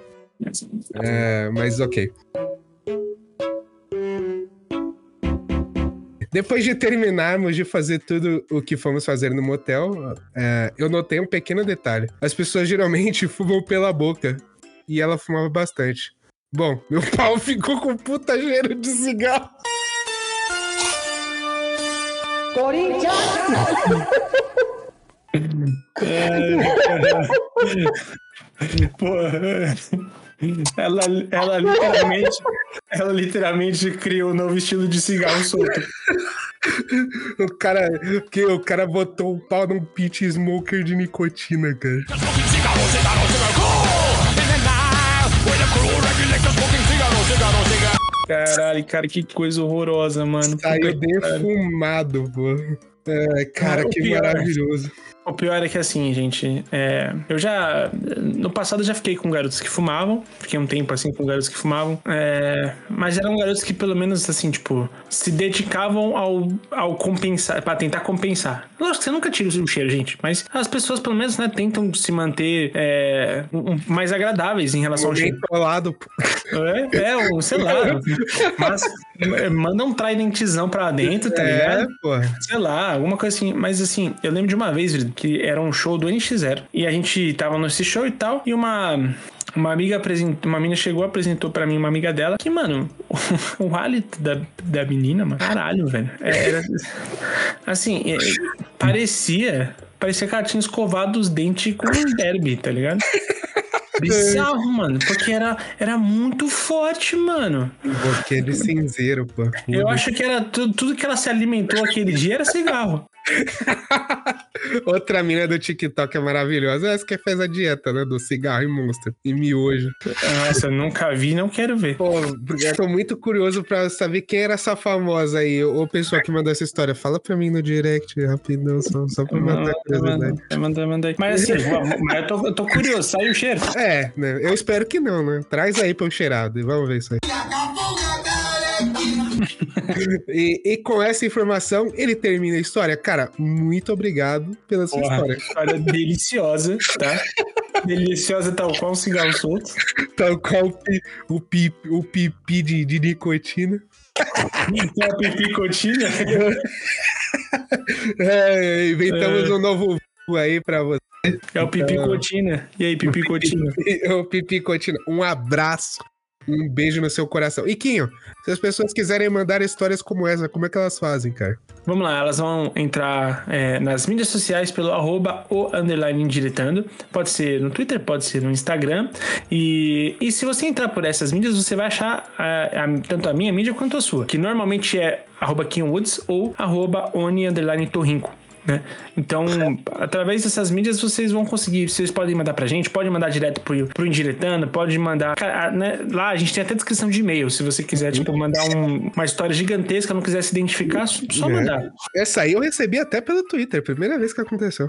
É, mas ok. Depois de terminarmos de fazer tudo o que fomos fazer no motel, é, eu notei um pequeno detalhe. As pessoas geralmente fumam pela boca. E ela fumava bastante. Bom, meu pau ficou com puta cheiro de cigarro. Porra. Ela, ela literalmente. Ela literalmente criou um novo estilo de cigarro solto. O cara, que o cara botou o pau num pit smoker de nicotina, cara. Caralho, cara, que coisa horrorosa, mano. Saiu defumado, pô. É, cara, que maravilhoso. O pior é que assim, gente, é, eu já. No passado eu já fiquei com garotos que fumavam. Fiquei um tempo assim com garotos que fumavam. é, mas eram garotos que pelo menos assim, tipo, se dedicavam ao, ao compensar, pra tentar compensar. Lógico que você nunca tira o cheiro, gente. Mas as pessoas pelo menos, né, tentam se manter é, um- um- mais agradáveis em relação ao cheiro. Mentolado, pô. É, é, ou sei lá. Mas é, manda um tridentzão pra dentro, tá É, ligado? pô. Sei lá, alguma coisa assim. Mas assim, eu lembro de uma vez, que era um show do NX0. E a gente tava nesse show e tal. E uma. Uma amiga apresentou, uma menina chegou, apresentou pra mim uma amiga dela, que, mano, o hálito da, da menina, mano, caralho, velho. É, Era, assim, é, parecia, parecia que ela tinha escovado os dentes com um derby, tá ligado? Bizarro, mano, porque era, era muito forte, mano. Boquinha de cinzeiro, pô. Eu acho que era tudo, tudo que ela se alimentou aquele dia era cigarro. Outra mina do TikTok é maravilhosa. Essa que fez a dieta, né? Do cigarro e monstro. E miojo. Nossa, eu nunca vi, não quero ver. Pô, eu tô muito curioso pra saber quem era essa famosa aí. Ou pessoa que mandou essa história. Fala pra mim no direct, rapidão, só, só pra matar a curiosidade. Manda aí. Mas assim, mas eu tô, eu tô curioso, saiu o cheiro. É, né? Eu espero que não, né? Traz aí pra eu cheirar. Vamos ver isso aí. E, e com essa informação, ele termina a história. Cara, muito obrigado pela sua Porra, história. história deliciosa, tá? Deliciosa tal qual um cigarro solto. Tal qual o, pi, o, pi, o pipi de, de nicotina. É a pipicotina. É, inventamos um novo aí pra você. É o pipicotina. E aí, pipicotina? O pipicotina. Um abraço. Um beijo no seu coração. E Quinho, se as pessoas quiserem mandar histórias como essa, como é que elas fazem, cara? Vamos lá, elas vão entrar é, nas mídias sociais pelo arroba o underline indiretando. Pode ser no Twitter, pode ser no Instagram. E, e se você entrar por essas mídias, você vai achar a- a- tanto a minha mídia quanto a sua, que normalmente é arroba Woods ou arroba oni underline torrinco. Né? Então, através dessas mídias, vocês vão conseguir. Vocês podem mandar pra gente, pode mandar direto pro, pro Indiretando, pode mandar. Cara, né, lá a gente tem até descrição de e-mail. Se você quiser, tipo, mandar um- uma história gigantesca, não quiser se identificar, só só É. mandar. Essa aí eu recebi até pelo Twitter, primeira vez que aconteceu.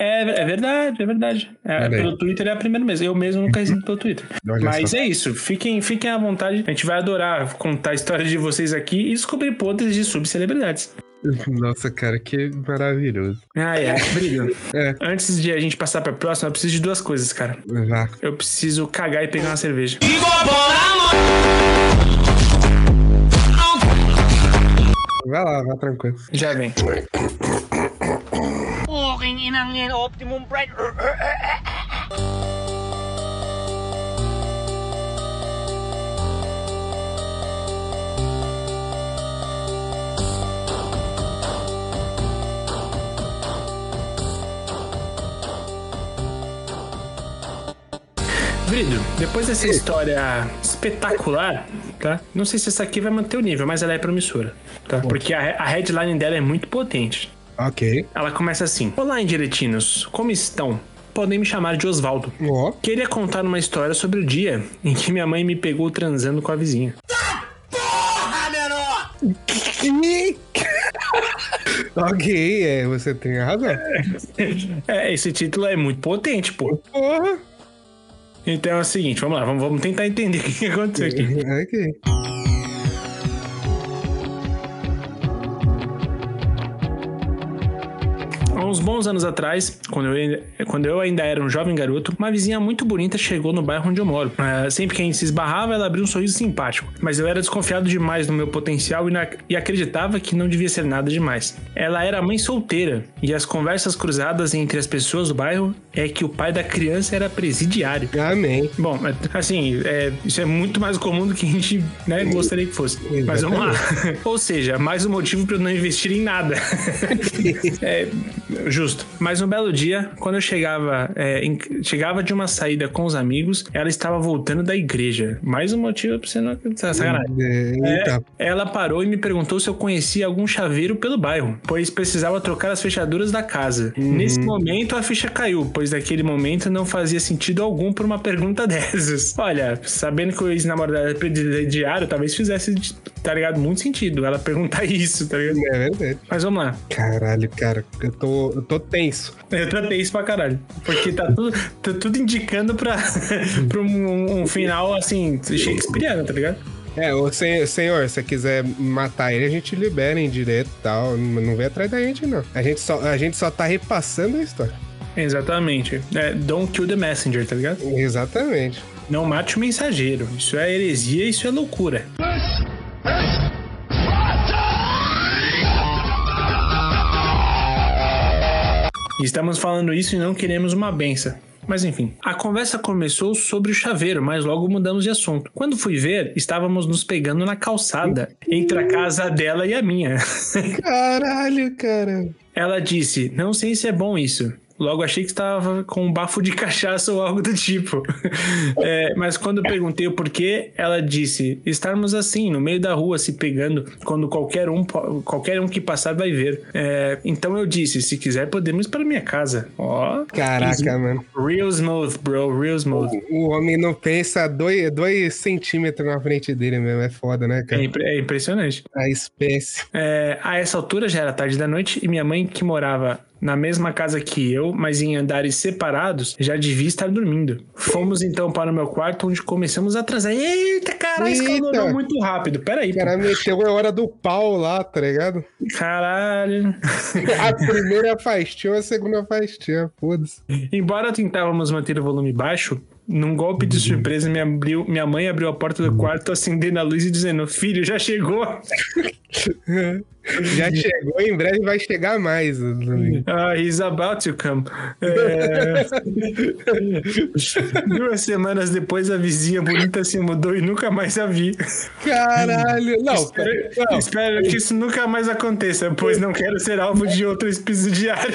É, é verdade, é verdade. É, pelo Twitter é a primeira vez. Eu mesmo nunca recebi pelo Twitter. Olha Mas só. é isso. Fiquem, fiquem à vontade. A gente vai adorar contar a história de vocês aqui e descobrir podres de subcelebridades. Nossa, cara, que maravilhoso. Ah, é. Brito, É. antes de a gente passar pra próxima, eu preciso de duas coisas, cara. Vá. Eu preciso cagar e pegar uma cerveja. Vai lá, vai tranquilo. Já vem. Brido, depois dessa história espetacular, tá? Não sei se essa aqui vai manter o nível, mas ela é promissora, tá? Porque a, a headline dela é muito potente. Ok. Ela começa assim: Olá, indiretinos, como estão? Podem me chamar de Osvaldo. Ó. Queria contar uma história sobre o dia em que minha mãe me pegou transando com a vizinha. ok, é, você tem razão. É, esse título é muito potente, pô. Porra. Então é o seguinte, vamos lá, vamos, vamos tentar entender o que aconteceu aqui. Ok. Uns bons anos atrás, quando eu, ainda- quando eu ainda era um jovem garoto, uma vizinha muito bonita chegou no bairro onde eu moro. Ah, sempre que a gente se esbarrava, ela abriu um sorriso simpático, mas eu era desconfiado demais do meu potencial e, na- e acreditava que não devia ser nada demais. Ela era mãe solteira e as conversas cruzadas entre as pessoas do bairro é que o pai da criança era presidiário. Amém. Bom, assim, é, isso é muito mais comum do que a gente né, gostaria que fosse. Mas vamos lá. Ou seja, mais um motivo para eu não investir em nada. É, justo. Mas um belo dia, quando eu chegava, é, em- chegava de uma saída com os amigos, ela estava voltando da igreja. Mais um motivo pra você não acreditar. Sacanagem. É, É, Eita. ela parou e me perguntou se eu conhecia algum chaveiro pelo bairro, pois precisava trocar as fechaduras da casa. Nesse momento a ficha caiu, pois naquele momento não fazia sentido algum por uma pergunta dessas. Olha, sabendo que o ex-namorado era presidiário, talvez fizesse, tá ligado? Muito sentido ela perguntar isso, tá ligado? É verdade. Mas vamos lá. Caralho, cara, eu tô, eu tô tenso. Eu tratei isso pra caralho. Porque tá tudo, tá tudo indicando pra, pra um, um final, assim, shakespeariano, tá ligado? É, sen- senhor, se você quiser matar ele, a gente libera em direto e tal. Não não vem atrás da gente, não. A gente só, a gente só tá repassando a história. Exatamente. É, don't kill the messenger, tá ligado? Exatamente. Não mate o mensageiro. Isso é heresia, isso é loucura. Estamos falando isso e não queremos uma benção. Mas enfim, a conversa começou sobre o chaveiro, mas logo mudamos de assunto. Quando fui ver, estávamos nos pegando na calçada, entre a casa dela e a minha. Caralho, cara. Ela disse: Não sei se é bom isso. Logo achei que estava com um bafo de cachaça ou algo do tipo. É, mas quando perguntei o porquê, ela disse: estarmos assim, no meio da rua, se pegando, quando qualquer um, qualquer um que passar vai ver. É, então eu disse: se quiser, podemos ir para minha casa. Ó. Caraca, mano. Real smooth, bro, real smooth. O homem não pensa dois, dois centímetros na frente dele mesmo. É foda, né, É, cara? impre- é impressionante. A espécie. É, a essa altura já era tarde da noite e minha mãe, que morava na mesma casa que eu, mas em andares separados, já devia estar dormindo. Fomos então para o meu quarto, onde começamos a atrasar. Eita, caralho, Eita. escalou muito rápido. Peraí, O cara meteu a hora do pau lá, tá ligado? pô. caralho. A primeira fastinha, a segunda fastinha, foda-se. Embora tentávamos manter o volume baixo, num golpe de surpresa, minha, abriu- minha mãe abriu a porta do quarto, acendendo a luz e dizendo: Filho, já chegou. Já chegou, em breve vai chegar mais. Ah, he's about to come. É... Duas semanas depois, a vizinha bonita se mudou e nunca mais a vi. Caralho. Não, Espero, não. espero que isso nunca mais aconteça, pois não quero ser alvo de outro episodiário.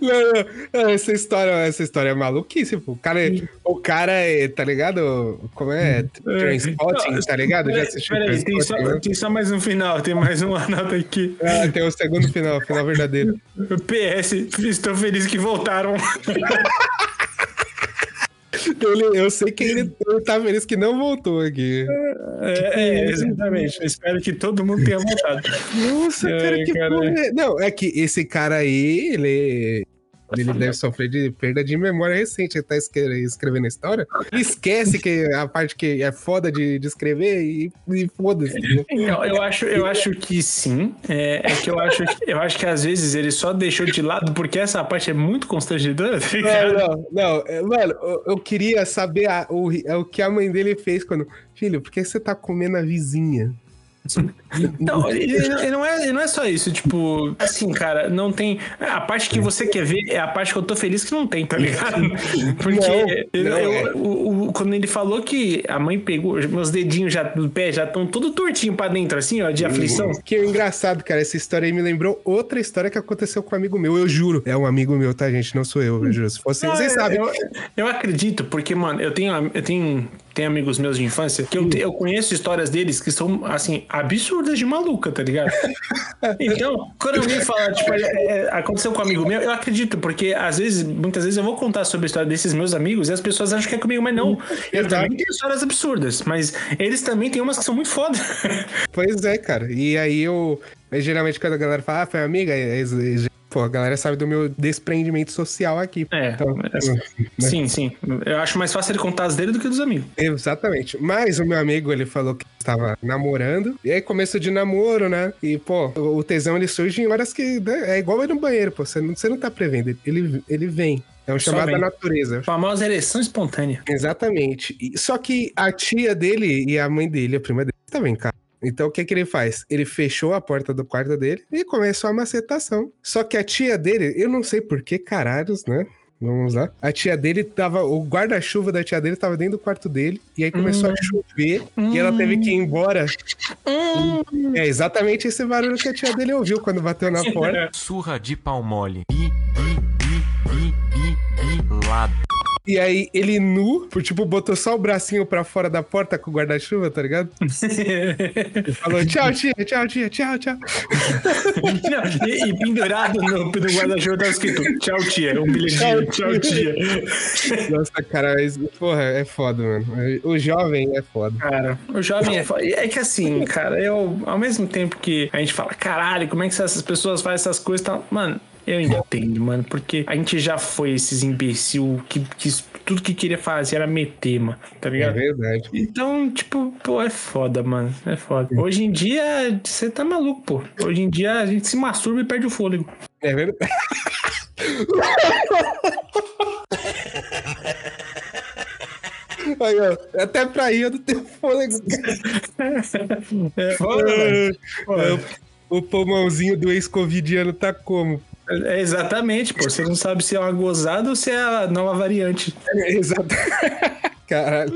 Não, não, essa história, essa história é maluquice, pô. O cara, é- o cara é, tá ligado? Como é? Transpotting, tá ligado? Já assistiu Peraí, tem só, tem só mais um final, tem mais uma nota aqui. Ah, tem o segundo final, final verdadeiro. PS, estou feliz que voltaram. Ele- eu sei que ele, ele tá feliz que não voltou aqui. É, é, exatamente. Eu espero que todo mundo tenha voltado. Nossa, É, cara, que cara. porra é? Não, é que esse cara aí, ele. Ele deve sofrer de perda de memória recente. Ele tá escre- escrevendo a história. Esquece que a parte que é foda de, de escrever e, e foda-se. né? Então, eu acho, eu acho que sim. É, é que eu acho, que- eu acho que às vezes ele só deixou de lado porque essa parte é muito constrangedora. tá Não, não, não. É, Mano, eu, queria saber a- o, o que a mãe dele fez quando. Filho, por que você tá comendo a vizinha? Não, e- não é, e não é só isso, tipo, assim, cara, não tem. A parte que você quer ver é a parte que eu tô feliz que não tem, tá ligado? Porque Não, não eu- é. o- o- quando ele falou que a mãe pegou, meus dedinhos já do pé já estão todo tortinho pra dentro, assim, ó, de aflição. Que engraçado, cara. Essa história aí me lembrou outra história que aconteceu com um amigo meu. Eu juro. É um amigo meu, tá, gente? Não sou eu, eu juro. Se fosse, Não, vocês eu- sabem. Eu, eu acredito, porque, mano, eu tenho, eu tenho, tenho amigos meus de infância que eu, eu conheço histórias deles que são, assim, absurdas de maluca, tá ligado? Então, quando alguém fala, tipo, é, é, aconteceu com um amigo meu, eu acredito, porque às vezes, muitas vezes eu vou contar sobre a história desses meus amigos e as pessoas acham que é comigo, mas não. Eu também tenho histórias absurdas, mas eles também têm umas que são muito foda. Pois é, cara. E aí eu. geralmente quando a galera fala, ah, foi amiga, pô, a galera sabe do meu desprendimento social aqui. É, Então, sim, sim. Eu acho mais fácil ele contar as dele do que dos amigos. Exatamente. Mas o meu amigo, ele falou que estava namorando. E aí, começo de namoro, né? E, pô, o tesão, ele surge em horas que... né, É igual ir no banheiro, pô. Você não, você não tá prevendo. Ele, ele vem. É um chamado da natureza. Famosa ereção espontânea. Exatamente. Só que a tia dele e a mãe dele, a prima dele, também, cara. Então o que que ele faz? Ele fechou a porta do quarto dele e começou a macetação. Só que a tia dele, eu não sei por que caralhos, né? Vamos lá. A tia dele tava. O guarda-chuva da tia dele tava dentro do quarto dele. E aí começou a chover. E ela teve que ir embora. É exatamente esse barulho que a tia dele ouviu quando bateu na porta. Surra de pau mole. Bi, bi, bi, bi, bi, bi, lado. E aí ele nu, por, tipo, botou só o bracinho pra fora da porta com o guarda-chuva, tá ligado? E falou: tchau, tia, tchau, tia, tchau, tchau. Não, e, e pendurado no, no guarda-chuva tá escrito tchau tia, um bilhetinho, tchau tia. Nossa, cara, mas, porra, é foda, mano. O jovem é foda. Cara, o jovem é foda. É que assim, cara, eu, ao mesmo tempo que a gente fala, caralho, como é que essas pessoas fazem essas coisas e tal, mano. Eu entendo, mano, porque a gente já foi esses imbecil que, que tudo que queria fazer era meter, mano, tá É ligado? verdade. Então, tipo, pô, é foda, mano. É foda. Hoje em dia, você tá maluco, pô. Hoje em dia a gente se masturba e perde o fôlego. É verdade. Aí, ó, até pra ir eu não tenho fôlego. É foda, mano. É, o, o pulmãozinho do ex-covidiano tá como? É exatamente, pô. Você não sabe se é uma gozada ou se é a nova variante. É, exato. Caralho.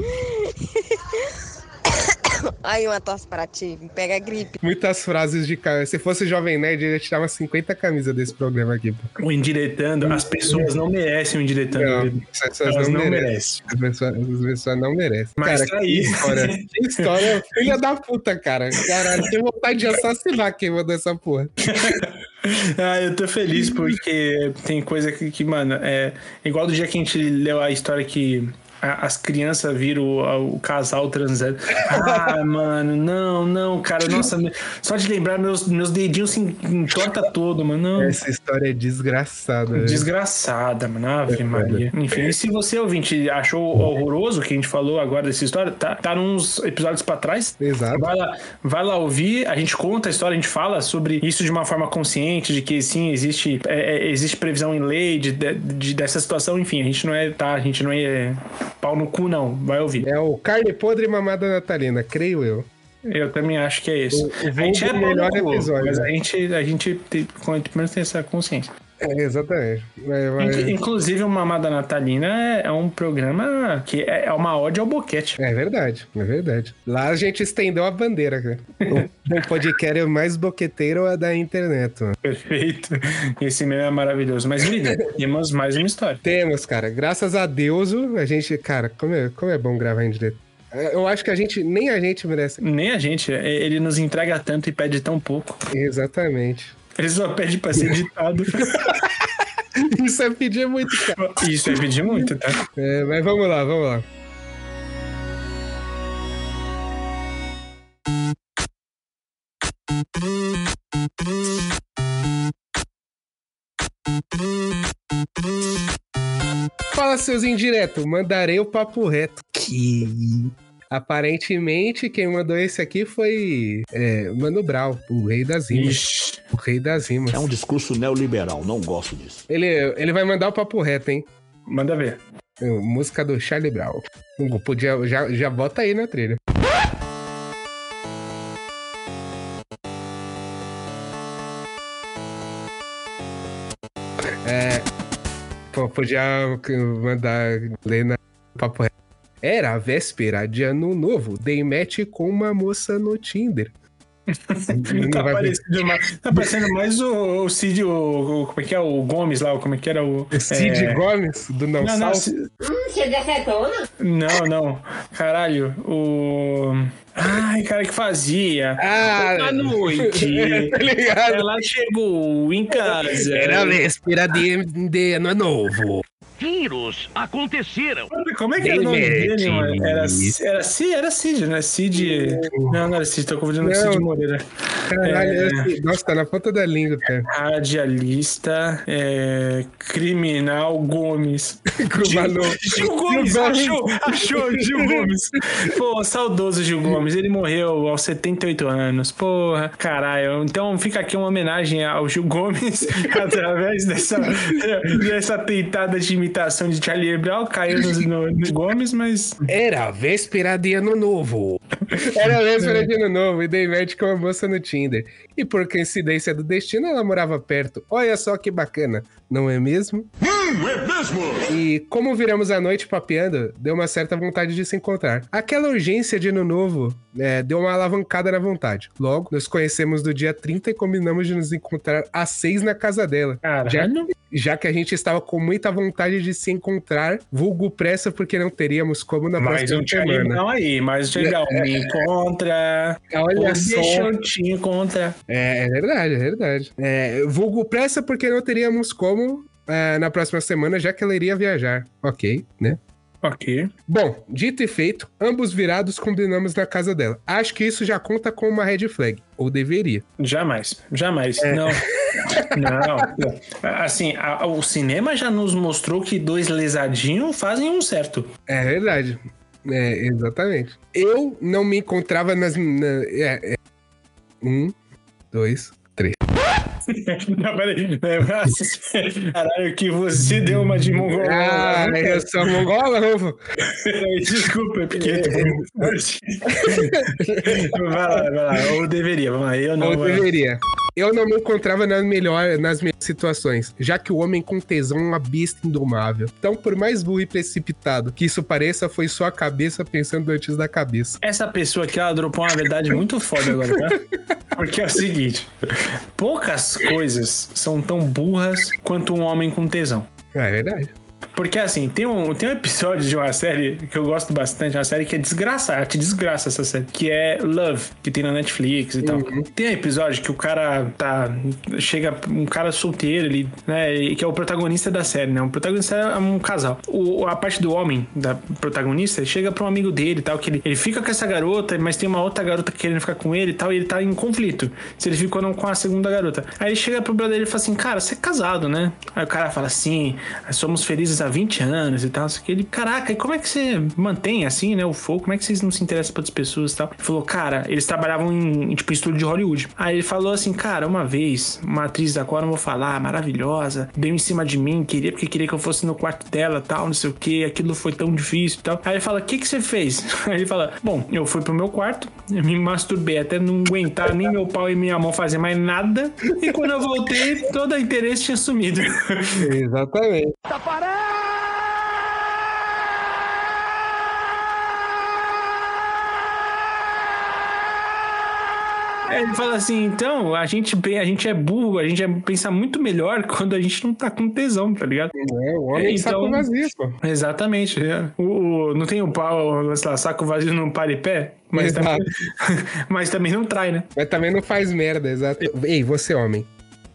Aí uma tosse para ti, pega a gripe. Muitas frases de cara. Se fosse Jovem Nerd, ele ia tirar umas 50 camisas desse programa aqui, pô. O indiretando, as pessoas não merecem o indiretando. Não, as pessoas Elas não, não merecem. As pessoas, as pessoas não merecem. Mas cara, tá que aí. história. Que história. Filha da puta, cara. Caralho, tenho vontade de assassinar quem mandou essa porra. Ah, eu tô feliz porque tem coisa que, que, mano, é igual do dia que a gente leu a história que as crianças viram o, o casal transando. Ah, mano, não, não, cara, nossa, só de lembrar, meus, meus dedinhos se entorta todo, mano. Não. Essa história é desgraçada. velho. Desgraçada, mano. Ave Maria. Enfim, e se você, ouvinte, achou horroroso o que a gente falou agora dessa história, tá, tá nos episódios pra trás. Exato. Vai lá, vai lá ouvir, a gente conta a história, a gente fala sobre isso de uma forma consciente, de que sim, existe, é, é, existe previsão em lei de, de- de- dessa situação, enfim, a gente não é, tá, a gente não é pau no cu, não. Vai ouvir. É o carne podre e mamada natalina, creio eu. Eu também acho que é isso. O- o a gente é melhor episódio, mas né? a gente, a gente tem, pelo menos tem essa consciência. É, exatamente. Inclu- Inclusive, o Mamada Natalina é, é um programa que é, é uma ode ao boquete. É verdade, é verdade. Lá a gente estendeu a bandeira, cara. O, podcast é o mais boqueteiro da internet, mano. Perfeito. Esse meme é maravilhoso. Mas, líder, temos mais uma história. Temos, cara. Graças a Deus, a gente, cara, como é, como é bom gravar em direto. Eu acho que a gente, nem a gente merece. Nem a gente, é, ele nos entrega tanto e pede tão pouco. Exatamente. Ele só pede pra ser editado. Isso é pedir muito, cara. Isso é pedir muito, tá? É, mas vamos lá, vamos lá. Fala, seus indiretos, mandarei o papo reto. Que. Aparentemente, quem mandou esse aqui foi é, Mano Brau, o rei das rimas. Ixi. O rei das rimas. É um discurso neoliberal, não gosto disso. Ele, ele vai mandar o papo reto, hein? Manda ver. É, Música do Charlie Brown. Podia, já, já bota aí na trilha. É. Pô, podia mandar ler na papo reto. Era a véspera de ano novo. Dei match com uma moça no Tinder. Tá, parecendo mais, tá parecendo mais o, o Cid, o, o- Como é que é? O Gomes lá, como é que era o. Cid é... Gomes, do Não, Não, não, decetona? não, não. Caralho, o. Ai, cara, que fazia. Ah, Boa noite. tá ligado? Ela chegou em casa. Era a véspera de, de ano novo. Tiros aconteceram. Como é que era o nome dele, mano? Era, era, Cid, era Cid, né? Cid. Não, não era Cid, tô confundindo com. Cid Moreira. Caralho, É. assim, nossa, tá na ponta da língua, cara. Radialista, é, criminal Gomes. Mano, Gil Gomes, Gil Gomes. achou, achou, Gil Gomes. Pô, saudoso Gil Gomes, ele morreu aos 78 anos. Porra, caralho. Então fica aqui uma homenagem ao Gil Gomes através dessa, dessa tentada de imitação de Charlie Brown. Caiu no, no, no Gomes, mas Era a véspera de ano novo. Era a véspera de ano novo e dei match com uma moça no Tinder. E por coincidência do destino, ela morava perto. Olha só que bacana, não é mesmo? Hum, é mesmo? E como viramos a noite papeando, deu uma certa vontade de se encontrar. Aquela urgência de ano novo é, deu uma alavancada na vontade. Logo, nos conhecemos do dia 30 e combinamos de nos encontrar às 6 na casa dela. Já, caralho. já que a gente estava com muita vontade de se encontrar, vulgo pressa porque não teríamos como na Mais próxima um semana. Brown aí, mais um Charlie Brown. Me encontra. Olha só. Deixa eu te encontrar. É, é verdade, é verdade. É, vulgo pressa porque não teríamos como é, na próxima semana, já que ela iria viajar. Ok, né? Ok. Bom, dito e feito, ambos virados combinamos na casa dela. Acho que isso já conta com uma red flag. Ou deveria. Jamais, jamais. É. Não. Não. Assim, a- o cinema já nos mostrou que dois lesadinhos fazem um certo. É verdade. É, exatamente. Eu não me encontrava nas. na- é, é. Um, dois. Não, peraí. É, Caralho, que você deu uma de mongol. Ah, eu sou mongolão, pô. Desculpa, é porque. vai lá, vai lá. Ou deveria, vamos lá. Eu não. Ou deveria. Eu não me encontrava nas, melhor, nas melhores situações, já que o homem com tesão é uma besta indomável. Então, por mais burro e precipitado que isso pareça, foi só a cabeça pensando antes da cabeça. Essa pessoa aqui, ela dropou uma verdade muito foda agora, tá? Porque é o seguinte: poucas coisas são tão burras quanto um homem com tesão. É verdade. Porque assim, tem um, tem um episódio de uma série que eu gosto bastante, uma série que é desgraçada, te desgraça essa série, que é Love, que tem na Netflix e tal. Tem um episódio que o cara tá. Chega um cara solteiro ali, né? Que é o protagonista da série, né? O protagonista é um casal. O, a parte do homem, da protagonista, chega pra um amigo dele e tal, que ele, ele fica com essa garota, mas tem uma outra garota querendo ficar com ele e tal, e ele tá em conflito. Se ele ficou ou não com a segunda garota. Aí ele chega pro brother dele e fala assim: Cara, você é casado, né? Aí o cara fala assim: Somos felizes há 20 anos e tal. Só que ele, caraca, e como é que você mantém assim, né? O fogo? Como é que vocês não se interessam por outras pessoas e tal? Ele falou, cara, eles trabalhavam em, em, tipo, estúdio de Hollywood. Aí ele falou assim, cara, uma vez, uma atriz da qual eu não vou falar, maravilhosa, deu em cima de mim, queria, porque queria que eu fosse no quarto dela tal, não sei o que, aquilo foi tão difícil e tal. Aí ele fala, o que que você fez? Aí ele fala, bom, eu fui pro meu quarto, eu me masturbei até não aguentar nem meu pau e minha mão fazer mais nada, e quando eu voltei, todo o interesse tinha sumido. Exatamente. Tá parado! Ele fala assim, então, a gente, a gente é burro, a gente é- pensa muito melhor quando a gente não tá com tesão, tá ligado? É, o homem É, saco então- vazio, pô. Exatamente. é. O, o- não tem o pau, sei lá, saco vazio não para e pé, mas também, mas também não trai, né? Mas também não faz merda, exato. Ei, você homem.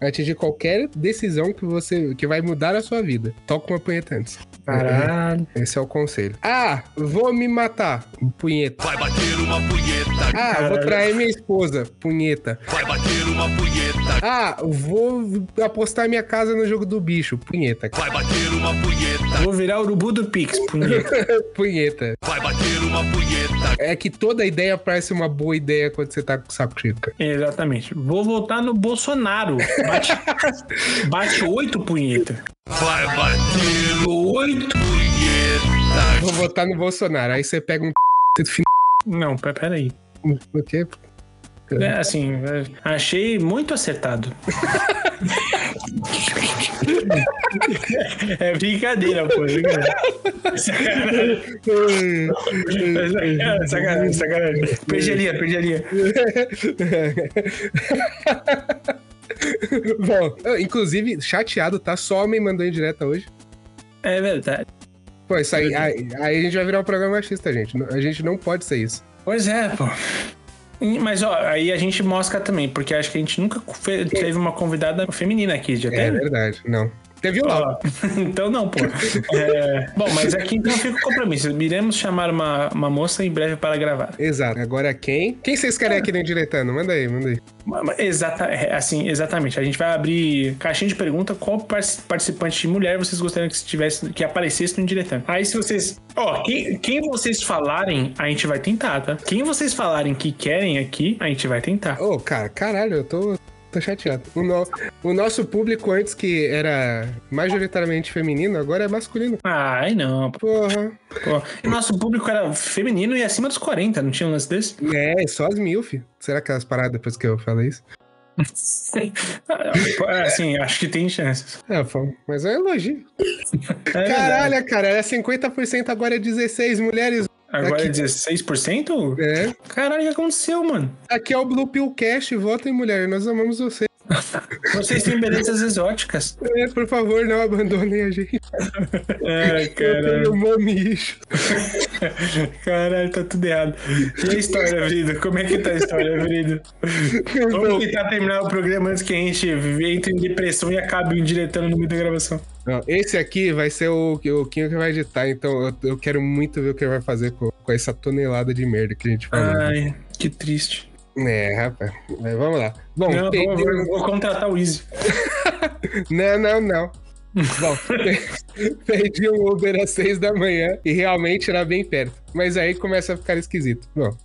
Atingir qualquer decisão que você que vai mudar a sua vida. Toca uma punheta antes. Caralho. Esse é o conselho. Ah, vou me matar. Punheta. Vai bater uma punheta. Ah, vou trair minha esposa. Punheta. Vai bater uma punheta. Ah, vou apostar minha casa no jogo do bicho. Punheta. Vai bater uma punheta. Vou virar urubu do Pix, punheta. punheta. Vai bater uma punheta. É que toda ideia parece uma boa ideia quando você tá com o saco cheio, cara. Exatamente. Vou votar no Bolsonaro. Bate, bate oito punheta. Vai bater Oito. punheta. Vou votar no Bolsonaro. Aí você pega um Não, pe- peraí. o quê? É, assim, é, achei muito acertado. é brincadeira, pô. é. Sacanagem, sacanagem, sacanagem, sacanagem. Perdi a linha, perdi a linha. Bom, inclusive, chateado, tá? Só homem mandou em direta hoje. É verdade. Pô, isso aí, aí, aí a gente vai virar um programa machista, gente. A gente não pode ser isso. Pois é, pô. Mas, ó, aí a gente mosca também, porque acho que a gente nunca teve uma convidada feminina aqui, já É teve? verdade, não. O Lau. Ó, então não, pô. É, bom, mas aqui então fica o compromisso. Iremos chamar uma, uma moça em breve para gravar. Exato. Agora quem? Quem vocês querem aqui no Diretando? Manda aí, manda aí. Exata, é, assim, exatamente. A gente vai abrir caixinha de pergunta qual par- participante de mulher vocês gostariam que estivesse, que aparecesse no diretando. Aí se vocês, ó, quem, quem vocês falarem, a gente vai tentar, tá? Quem vocês falarem que querem aqui, a gente vai tentar. Ô, cara, caralho, eu tô, tô chateado. O, no- o nosso público antes que era majoritariamente feminino, agora é masculino. Ai, não. Porra. pô. E Nosso público era feminino e acima dos 40, não tinha um lance desse? É, só as mil, fi. Será que elas pararam depois que eu falei isso? É, assim, acho que tem chances. É, mas é um elogio. É. Caralho, cara, era 50%, agora é 16 mulheres. Agora é Aqui. 16%? É. Caralho, o que aconteceu, mano? Aqui é o Blue Pill Cast, votem mulher, nós amamos você. Vocês têm belezas exóticas. É, por favor, não abandonem a gente. Ai, Eu caralho. tenho momicho. Caralho, tá tudo errado. E a história, Vrido? Como é que tá a história, Vrido? Vamos tentar terminar o programa antes que a gente entre em depressão e acabe diretando no meio da gravação. Não, esse aqui vai ser o, o Kinho que vai editar, então eu, eu quero muito ver o que ele vai fazer com, com essa tonelada de merda que a gente falou. Ai, que triste. É, rapaz. Mas vamos lá. Bom, Não, tem- vou, vou- contratar o Easy. Não, não, não. Bom, pe- perdi um Uber às seis da manhã e realmente era bem perto. Mas aí começa a ficar esquisito. Bom,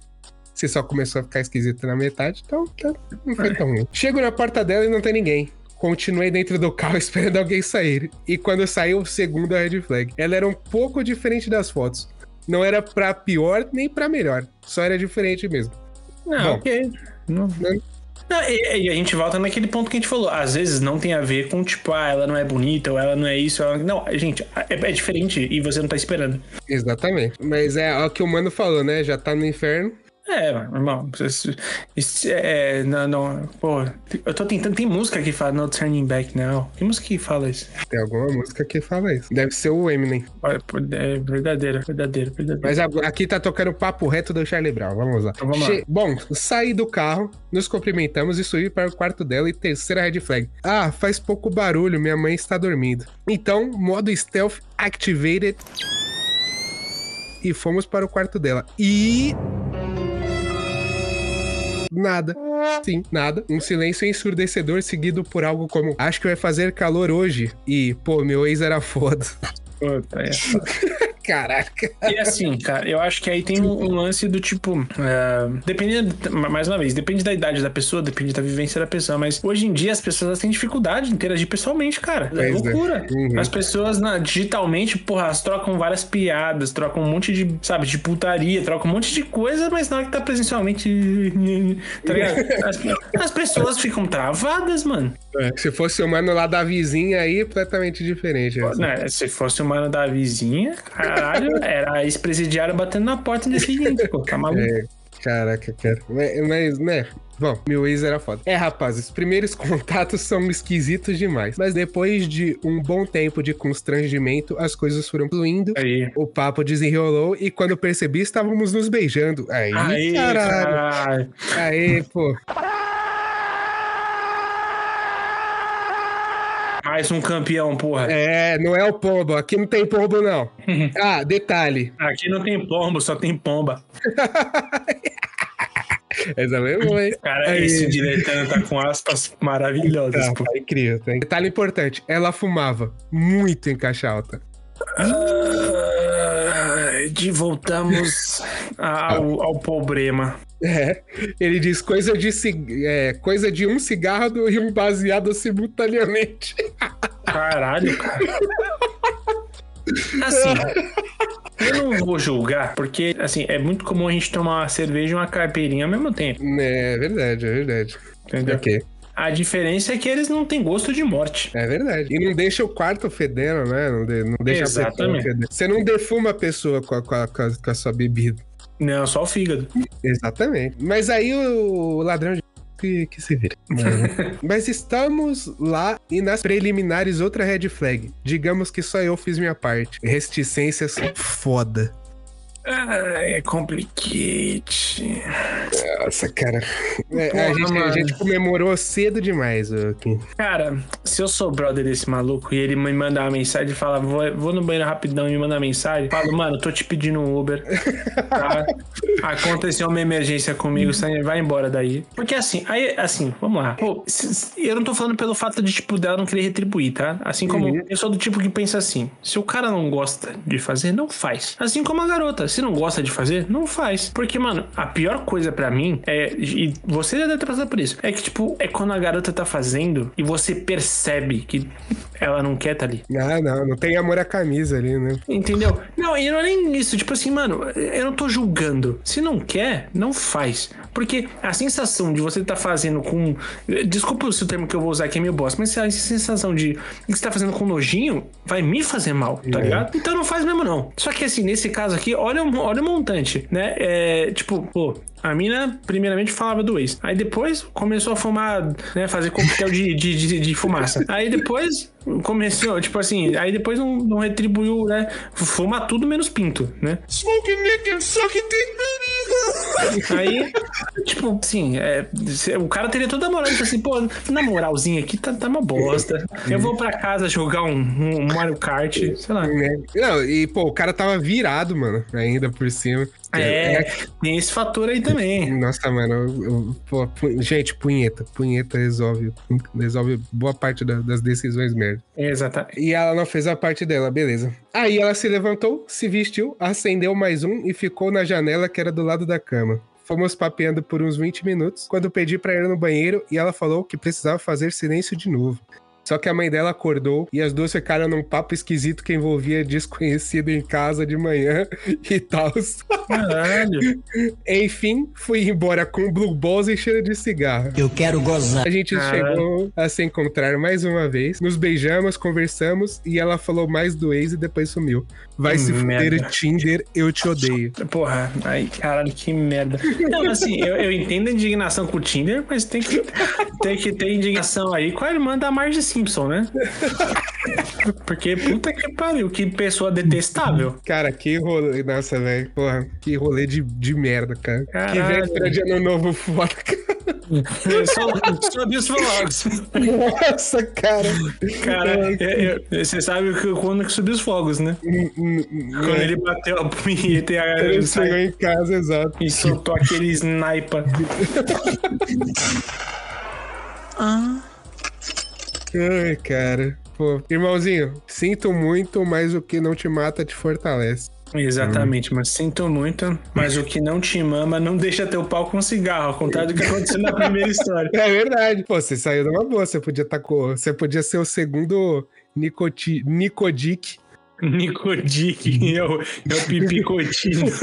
se só começou a ficar esquisito na metade, então tá- não foi tão ruim. Chego na porta dela e não tem ninguém. Continuei dentro do carro esperando alguém sair. E quando saiu, segundo a red flag. Ela era um pouco diferente das fotos. Não era pra pior nem pra melhor. Só era diferente mesmo. Ah, Bom. ok. Não, Não. Não, e, e a gente volta naquele ponto que a gente falou. Às vezes não tem a ver com, tipo, ah, ela não é bonita ou ela não é isso. Ela... Não, gente, é, é diferente e você não tá esperando. Exatamente. Mas é o que o mano falou, né? Já tá no inferno. É, irmão. Isso, isso é, não, não, pô, eu tô tentando. Tem música que fala No Turning Back Now. Que música que fala isso? Tem alguma música que fala isso. Deve ser o Eminem. É verdadeira, verdadeira, verdadeira. Mas aqui tá tocando o papo reto do Charlie Brown. Vamos lá. Então vamos lá. Bom, saí do carro, nos cumprimentamos e subi para o quarto dela e terceira red flag. Ah, faz pouco barulho, minha mãe está dormindo. Então, modo stealth activated. E fomos para o quarto dela. E. Nada. Sim, nada. Um silêncio ensurdecedor seguido por algo como: Acho que vai fazer calor hoje. E, pô, meu ex era foda. Puta, é. Caraca. E assim, cara, eu acho que aí tem um, um lance do tipo. é, dependendo, mais uma vez, depende da idade da pessoa, depende da vivência da pessoa, mas hoje em dia as pessoas têm dificuldade de interagir pessoalmente, cara. É é. loucura. Uhum. As pessoas na- digitalmente, porra, elas trocam várias piadas, trocam um monte de, sabe, de putaria, trocam um monte de coisa, mas na hora que tá presencialmente. Tá ligado? As, as pessoas ficam travadas, mano. É, Se fosse o mano lá da vizinha aí, completamente diferente. essa. Né, se fosse o mano da vizinha, caralho, era a ex-presidiária batendo na porta no dia seguinte, pô, tá maluco? É, caraca, cara. Mas, mas, né? Bom, meu ex era foda. É, rapazes, primeiros contatos são esquisitos demais. Mas depois de um bom tempo de constrangimento, as coisas foram fluindo. Aí. O papo desenrolou e quando percebi, estávamos nos beijando. Aí, Aí, caralho. caralho. Aí, pô. Mais um campeão, porra. É, não é o pombo. Aqui não tem pombo, não. ah, detalhe. Aqui não tem pombo, só tem pomba. Essa mesmo, hein? Cara, Aí. esse direitando tá com aspas maravilhosas, Tá, tá incrível. Tá? Detalhe importante. Ela fumava muito em caixa alta. Ah, de voltamos ao, ao problema. É, ele diz coisa de, é, coisa de um cigarro e um baseado simultaneamente. Caralho, cara. Assim, eu não vou julgar, porque, assim, é muito comum a gente tomar uma cerveja e uma caipirinha ao mesmo tempo, É verdade, é verdade. entendeu? Ok. A diferença é que eles não têm gosto de morte. É verdade. E não deixa o quarto fedendo, né? Não, de- não deixa a pessoa Exatamente. fedendo. Você não defuma a pessoa com a, com a- com a- com a sua bebida. Não, só o fígado. Exatamente. Mas aí o ladrão de que, que se vira. Mas estamos lá e nas preliminares outra red flag. Digamos que só eu fiz minha parte. Reticências foda. Ah, é complicate. Nossa, cara. É, a, Porra, gente, a gente comemorou cedo demais aqui. Cara, se eu sou brother desse maluco e ele me mandar uma mensagem e falar, vou, vou no banheiro rapidão e me mandar mensagem, falo, mano, tô te pedindo um Uber. Tá? Aconteceu uma emergência comigo, você vai embora daí. Porque assim, aí, assim, vamos lá. Pô, eu não tô falando pelo fato de, tipo, dela não querer retribuir, tá? Assim como Uhum. eu sou do tipo que pensa assim: se o cara não gosta de fazer, não faz. Assim como a garota, se não gosta de fazer, não faz. Porque, mano, a pior coisa pra mim é. E você já deve ter passado por isso. É que, tipo, é quando a garota tá fazendo e você percebe que ela não quer tá ali. Ah, não, não tem amor à camisa ali, né? Entendeu? Não, e não é nem isso. Tipo assim, mano, eu não tô julgando. Se não quer, não faz. Porque a sensação de você tá fazendo com. Desculpa se o termo que eu vou usar aqui é meio bosta, mas a sensação de que você tá fazendo com nojinho vai me fazer mal, tá É. ligado? Então não faz mesmo, não. Só que assim, nesse caso aqui, olha, olha o montante, né? É, tipo, pô. A mina, primeiramente, falava do ex. Aí depois começou a fumar, né? Fazer coquetel de, de, de, de fumaça. Aí depois começou, tipo assim, aí depois não, não retribuiu, né? Fuma tudo menos pinto, né? Smoke Nick and suck it Aí, tipo, assim, é, o cara teria toda a moral falar assim, pô, na moralzinha aqui tá, tá uma bosta. Eu vou pra casa jogar um, um Mario Kart, sei lá. Não, e pô, o cara tava virado, mano, ainda por cima. É, tem esse fator aí também. Nossa, mano, eu- eu- pô, pu- gente, punheta. Punheta resolve, resolve boa parte da- das decisões merda. Exatamente. E ela não fez a parte dela, beleza. Aí ela se levantou, se vestiu, acendeu mais um e ficou na janela que era do lado da cama. Fomos papeando por uns 20 minutos, quando pedi pra ir no banheiro e ela falou que precisava fazer silêncio de novo. Só que a mãe dela acordou e as duas ficaram num papo esquisito que envolvia desconhecido em casa de manhã e tal. Caralho. Enfim, fui embora com blue balls e cheiro de cigarro. Eu quero gozar. A gente Caralho. chegou a se encontrar mais uma vez, nos beijamos, conversamos e ela falou mais do ex e depois sumiu. Vai Que se merda. fuder, Tinder, eu te odeio. Porra, ai, caralho, que merda. Não, assim, eu, eu entendo a indignação com o Tinder, mas tem que, tem que ter indignação aí com a irmã da Marge Simpson, né? Porque puta que pariu, que pessoa detestável. Cara, que rolê. Nossa, velho. Porra, que rolê de, de merda, cara. Que Caralho. véspera de ano novo foda, cara. Só, só Deus vlogs. Nossa, cara. Cara, eu- eu- você sabe que quando que subiu os fogos, né? Quando ele bateu a punheta e a- Ele chegou em casa, exato. e soltou aquele sniper. Ai, cara. Pô, irmãozinho, sinto muito, mas o que não te mata te fortalece. Exatamente, mas sinto muito, mas o que não te mama não deixa teu pau com cigarro, ao contrário do que aconteceu na primeira história. É verdade. Pô, você saiu de uma boa. Você podia estar com. Você podia ser o segundo Nicoti... Nicodic. Nicodic, é o, é pipicotino.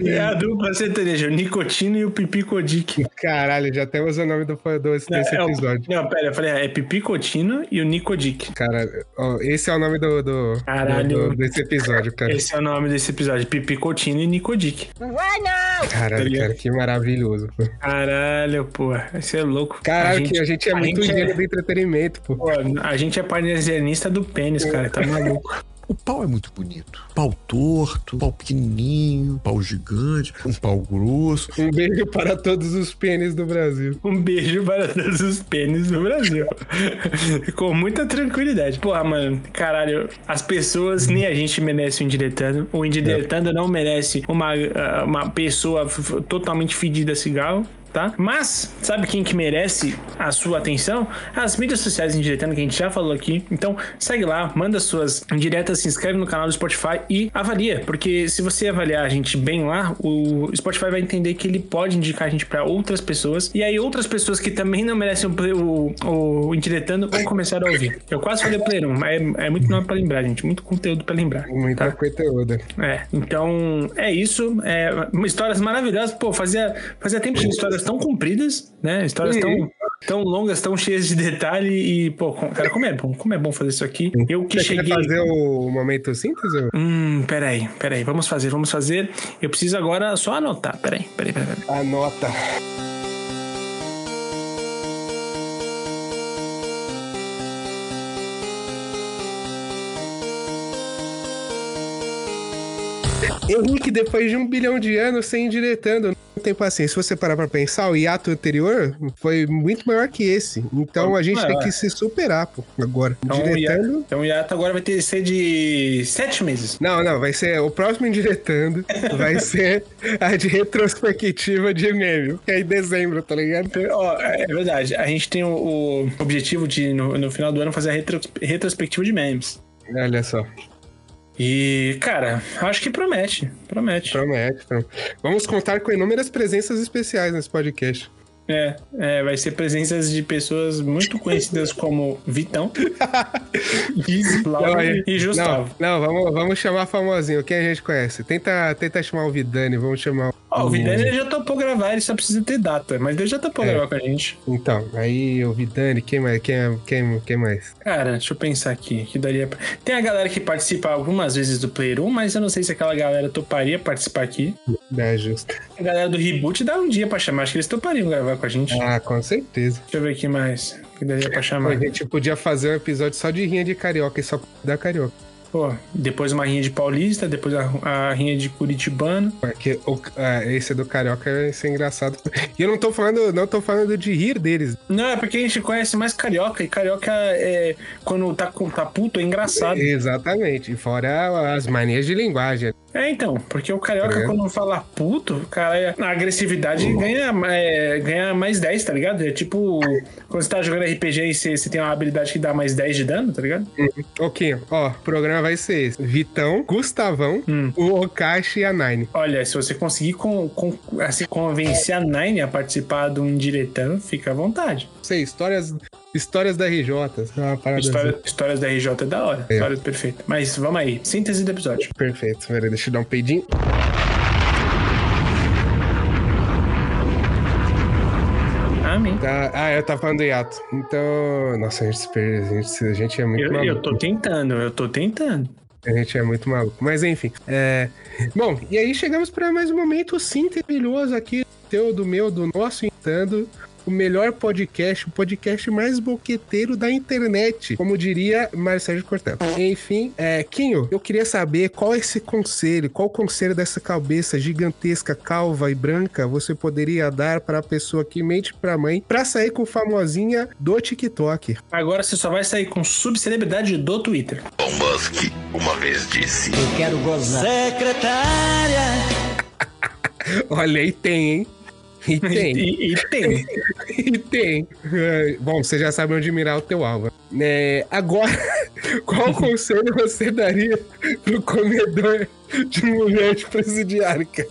É a dupla sertaneja, o nicotino e o pipicodic. Caralho, já temos o nome do, do, desse É, o- episódio. Não, pera, eu falei, é pipicotino e o nicodic. Cara, esse é o nome do, do, Caralho. do- desse episódio, cara. Esse é o nome desse episódio, pipicotino e nicodic. Caralho, ligado? cara, que maravilhoso. Pô. Caralho, porra, isso é louco. Caralho, que a gente é muito gente gênio do entretenimento, pô. Pô, a gente é parnesianista do pênis, cara, tá maluco. O pau é muito bonito. Pau torto, pau pequenininho, pau gigante, um pau grosso. Um beijo para todos os pênis do Brasil. Um beijo para todos os pênis do Brasil. Com muita tranquilidade. Porra, mano, caralho, as pessoas, nem a gente merece o indiretando. O indiretando não merece uma, ah, uma pessoa totalmente fedida a cigarro. Tá? Mas, sabe quem que merece a sua atenção? As mídias sociais indiretando que a gente já falou aqui. Então, segue lá, manda suas indiretas, se inscreve no canal do Spotify e avalia. Porque se você avaliar a gente bem lá, o Spotify vai entender que ele pode indicar a gente pra outras pessoas. E aí, outras pessoas que também não merecem o, o, o indiretando vão começar a ouvir. Eu quase falei Play 1, mas é, é muito nome pra lembrar, gente. Muito conteúdo pra lembrar. Muita conteúdo. É, então é isso. É, histórias maravilhosas. Pô, fazia, fazia tempo que histórias tão compridas, né? Histórias tão, tão longas, tão cheias de detalhe. E, pô, cara, como é bom, como é bom fazer isso aqui. Eu que Você quer cheguei. fazer o momento síntese? Hum, peraí, peraí, vamos fazer, vamos fazer. Eu preciso agora só anotar. Peraí, peraí, peraí. peraí. Anota. Henrique, depois de um bilhão de anos sem ir diretando, tem paciência. Se você parar pra pensar, o hiato anterior foi muito maior que esse. Então a gente tem que se superar, pô, agora. Então, o diretando. hiato, então o hiato agora vai ter que ser de sete meses. Não, não, vai ser o próximo indiretando, vai ser a de retrospectiva de meme, que é em dezembro, tá ligado? Ó, é verdade. A gente tem o, o objetivo de, no, no final do ano, fazer a retro- retrospectiva de memes. Olha só. E, cara, acho que promete. Promete. Promete, promete. Vamos contar com inúmeras presenças especiais nesse podcast. É, é, vai ser presenças de pessoas muito conhecidas como Vitão, Islau aí- e Gustavo. Não, não, vamos, vamos chamar famosinho. Quem a gente conhece? Tenta, tenta chamar o Vidani, vamos chamar Ó, o Vidani ele já topou gravar, ele só precisa ter data, mas ele já topou É. gravar com a gente. Então, aí o Vidani, quem mais? Quem, quem, quem mais? Cara, deixa eu pensar aqui, que daria pra... Tem a galera que participa algumas vezes do Player 1, mas eu não sei se aquela galera toparia participar aqui. É justo. A galera do Reboot dá um dia pra chamar, acho que eles topariam gravar com a gente. Ah, com certeza. Deixa eu ver aqui mais, que daria pra chamar. a gente podia fazer um episódio só de rinha de carioca e só da carioca. Pô, depois uma rinha de paulista, depois a, a rinha de curitibano. Porque o, ah, esse do carioca é engraçado. E eu não tô falando, não tô falando de rir deles. Não, é porque a gente conhece mais carioca, e carioca é. Quando tá, tá puto, é engraçado. Exatamente. Fora as manias de linguagem. É, então, porque o carioca, ligado? quando fala puto, cara, a agressividade ganha, é, ganha mais 10, tá ligado? É tipo, quando você tá jogando RPG e você, você tem uma habilidade que dá mais 10 de dano, tá ligado? Ok, ó, o programa vai ser esse. Vitão, Gustavão, Hum. o Okashi e a Nine. Olha, se você conseguir com, com- assim, convencer a Nine a participar do Indiretão, fica à vontade. Sei, histórias, histórias da RJ. Uma parada História- assim. histórias da RJ é da hora. É. Histórias perfeitas. Mas vamos aí, síntese do episódio. Perfeito. Peraí, deixa eu dar um peidinho. Amém. Tá, ah, eu tava falando do hiato. Então, nossa, a gente, a gente, a gente é muito Eu, maluco. eu tô tentando, eu tô tentando. A gente é muito maluco. Mas enfim. É... Bom, e aí chegamos para mais um momento sinterilhoso aqui, teu, do meu, do nosso Intando. O melhor podcast, o podcast mais boqueteiro da internet, como diria Marcelo Cortella. Enfim, é, Quinho, eu queria saber qual é esse conselho, qual conselho dessa cabeça gigantesca, calva e branca você poderia dar para a pessoa que mente pra mãe pra sair com famosinha do TikTok. Agora você só vai sair com subcelebridade do Twitter. Elon Musk uma vez disse: Eu quero gozar. Secretária. Olha, aí tem, hein? E tem. E, e tem. E tem. É, Bom, você já sabe onde mirar o teu alvo. É, agora, qual conselho você daria pro comedor de mulher de presidiário, cara?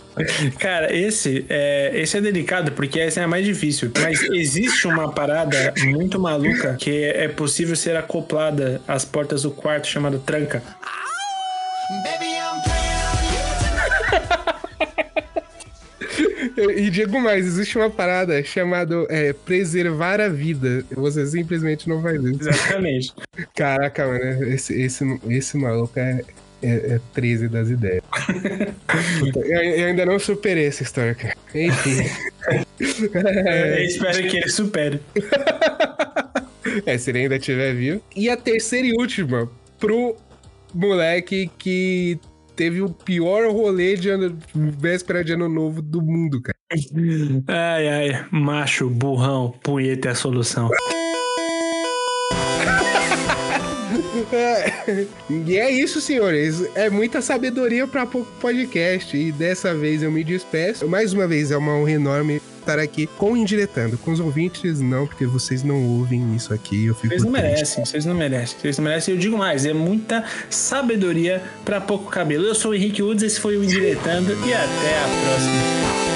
Cara, esse é, esse é delicado porque essa é a mais difícil. Mas existe uma parada muito maluca que é possível ser acoplada às portas do quarto chamada tranca. E digo mais, existe uma parada chamada é, preservar a vida. Você simplesmente não faz isso. Exatamente. Caraca, mano, esse, esse, esse maluco é, é, é 13 das ideias. Puta, eu, eu ainda não superei essa história, cara. Enfim. Eu espero que ele supere. É, se ele ainda estiver vivo. E a terceira e última, pro moleque que teve o pior rolê de ano, véspera de ano novo do mundo, cara. Ai, ai, macho, burrão, punheta é a solução. e é isso, senhores. É muita sabedoria para pouco podcast. E dessa vez eu me despeço. Mais uma vez, é uma honra enorme estar aqui com o Indiretando. Com os ouvintes, não, porque vocês não ouvem isso aqui. Eu fico Vocês não triste. merecem, vocês não merecem. Vocês não merecem. Eu digo mais, é muita sabedoria para pouco cabelo. Eu sou o Henrique Woods, esse foi o Indiretando e até a próxima.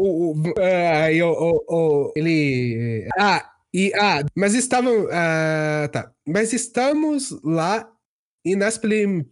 O, o, o, ah, aí, o, o, ele. Ah, e, ah, mas estavam. Ah, tá. Mas estamos lá e nas plim.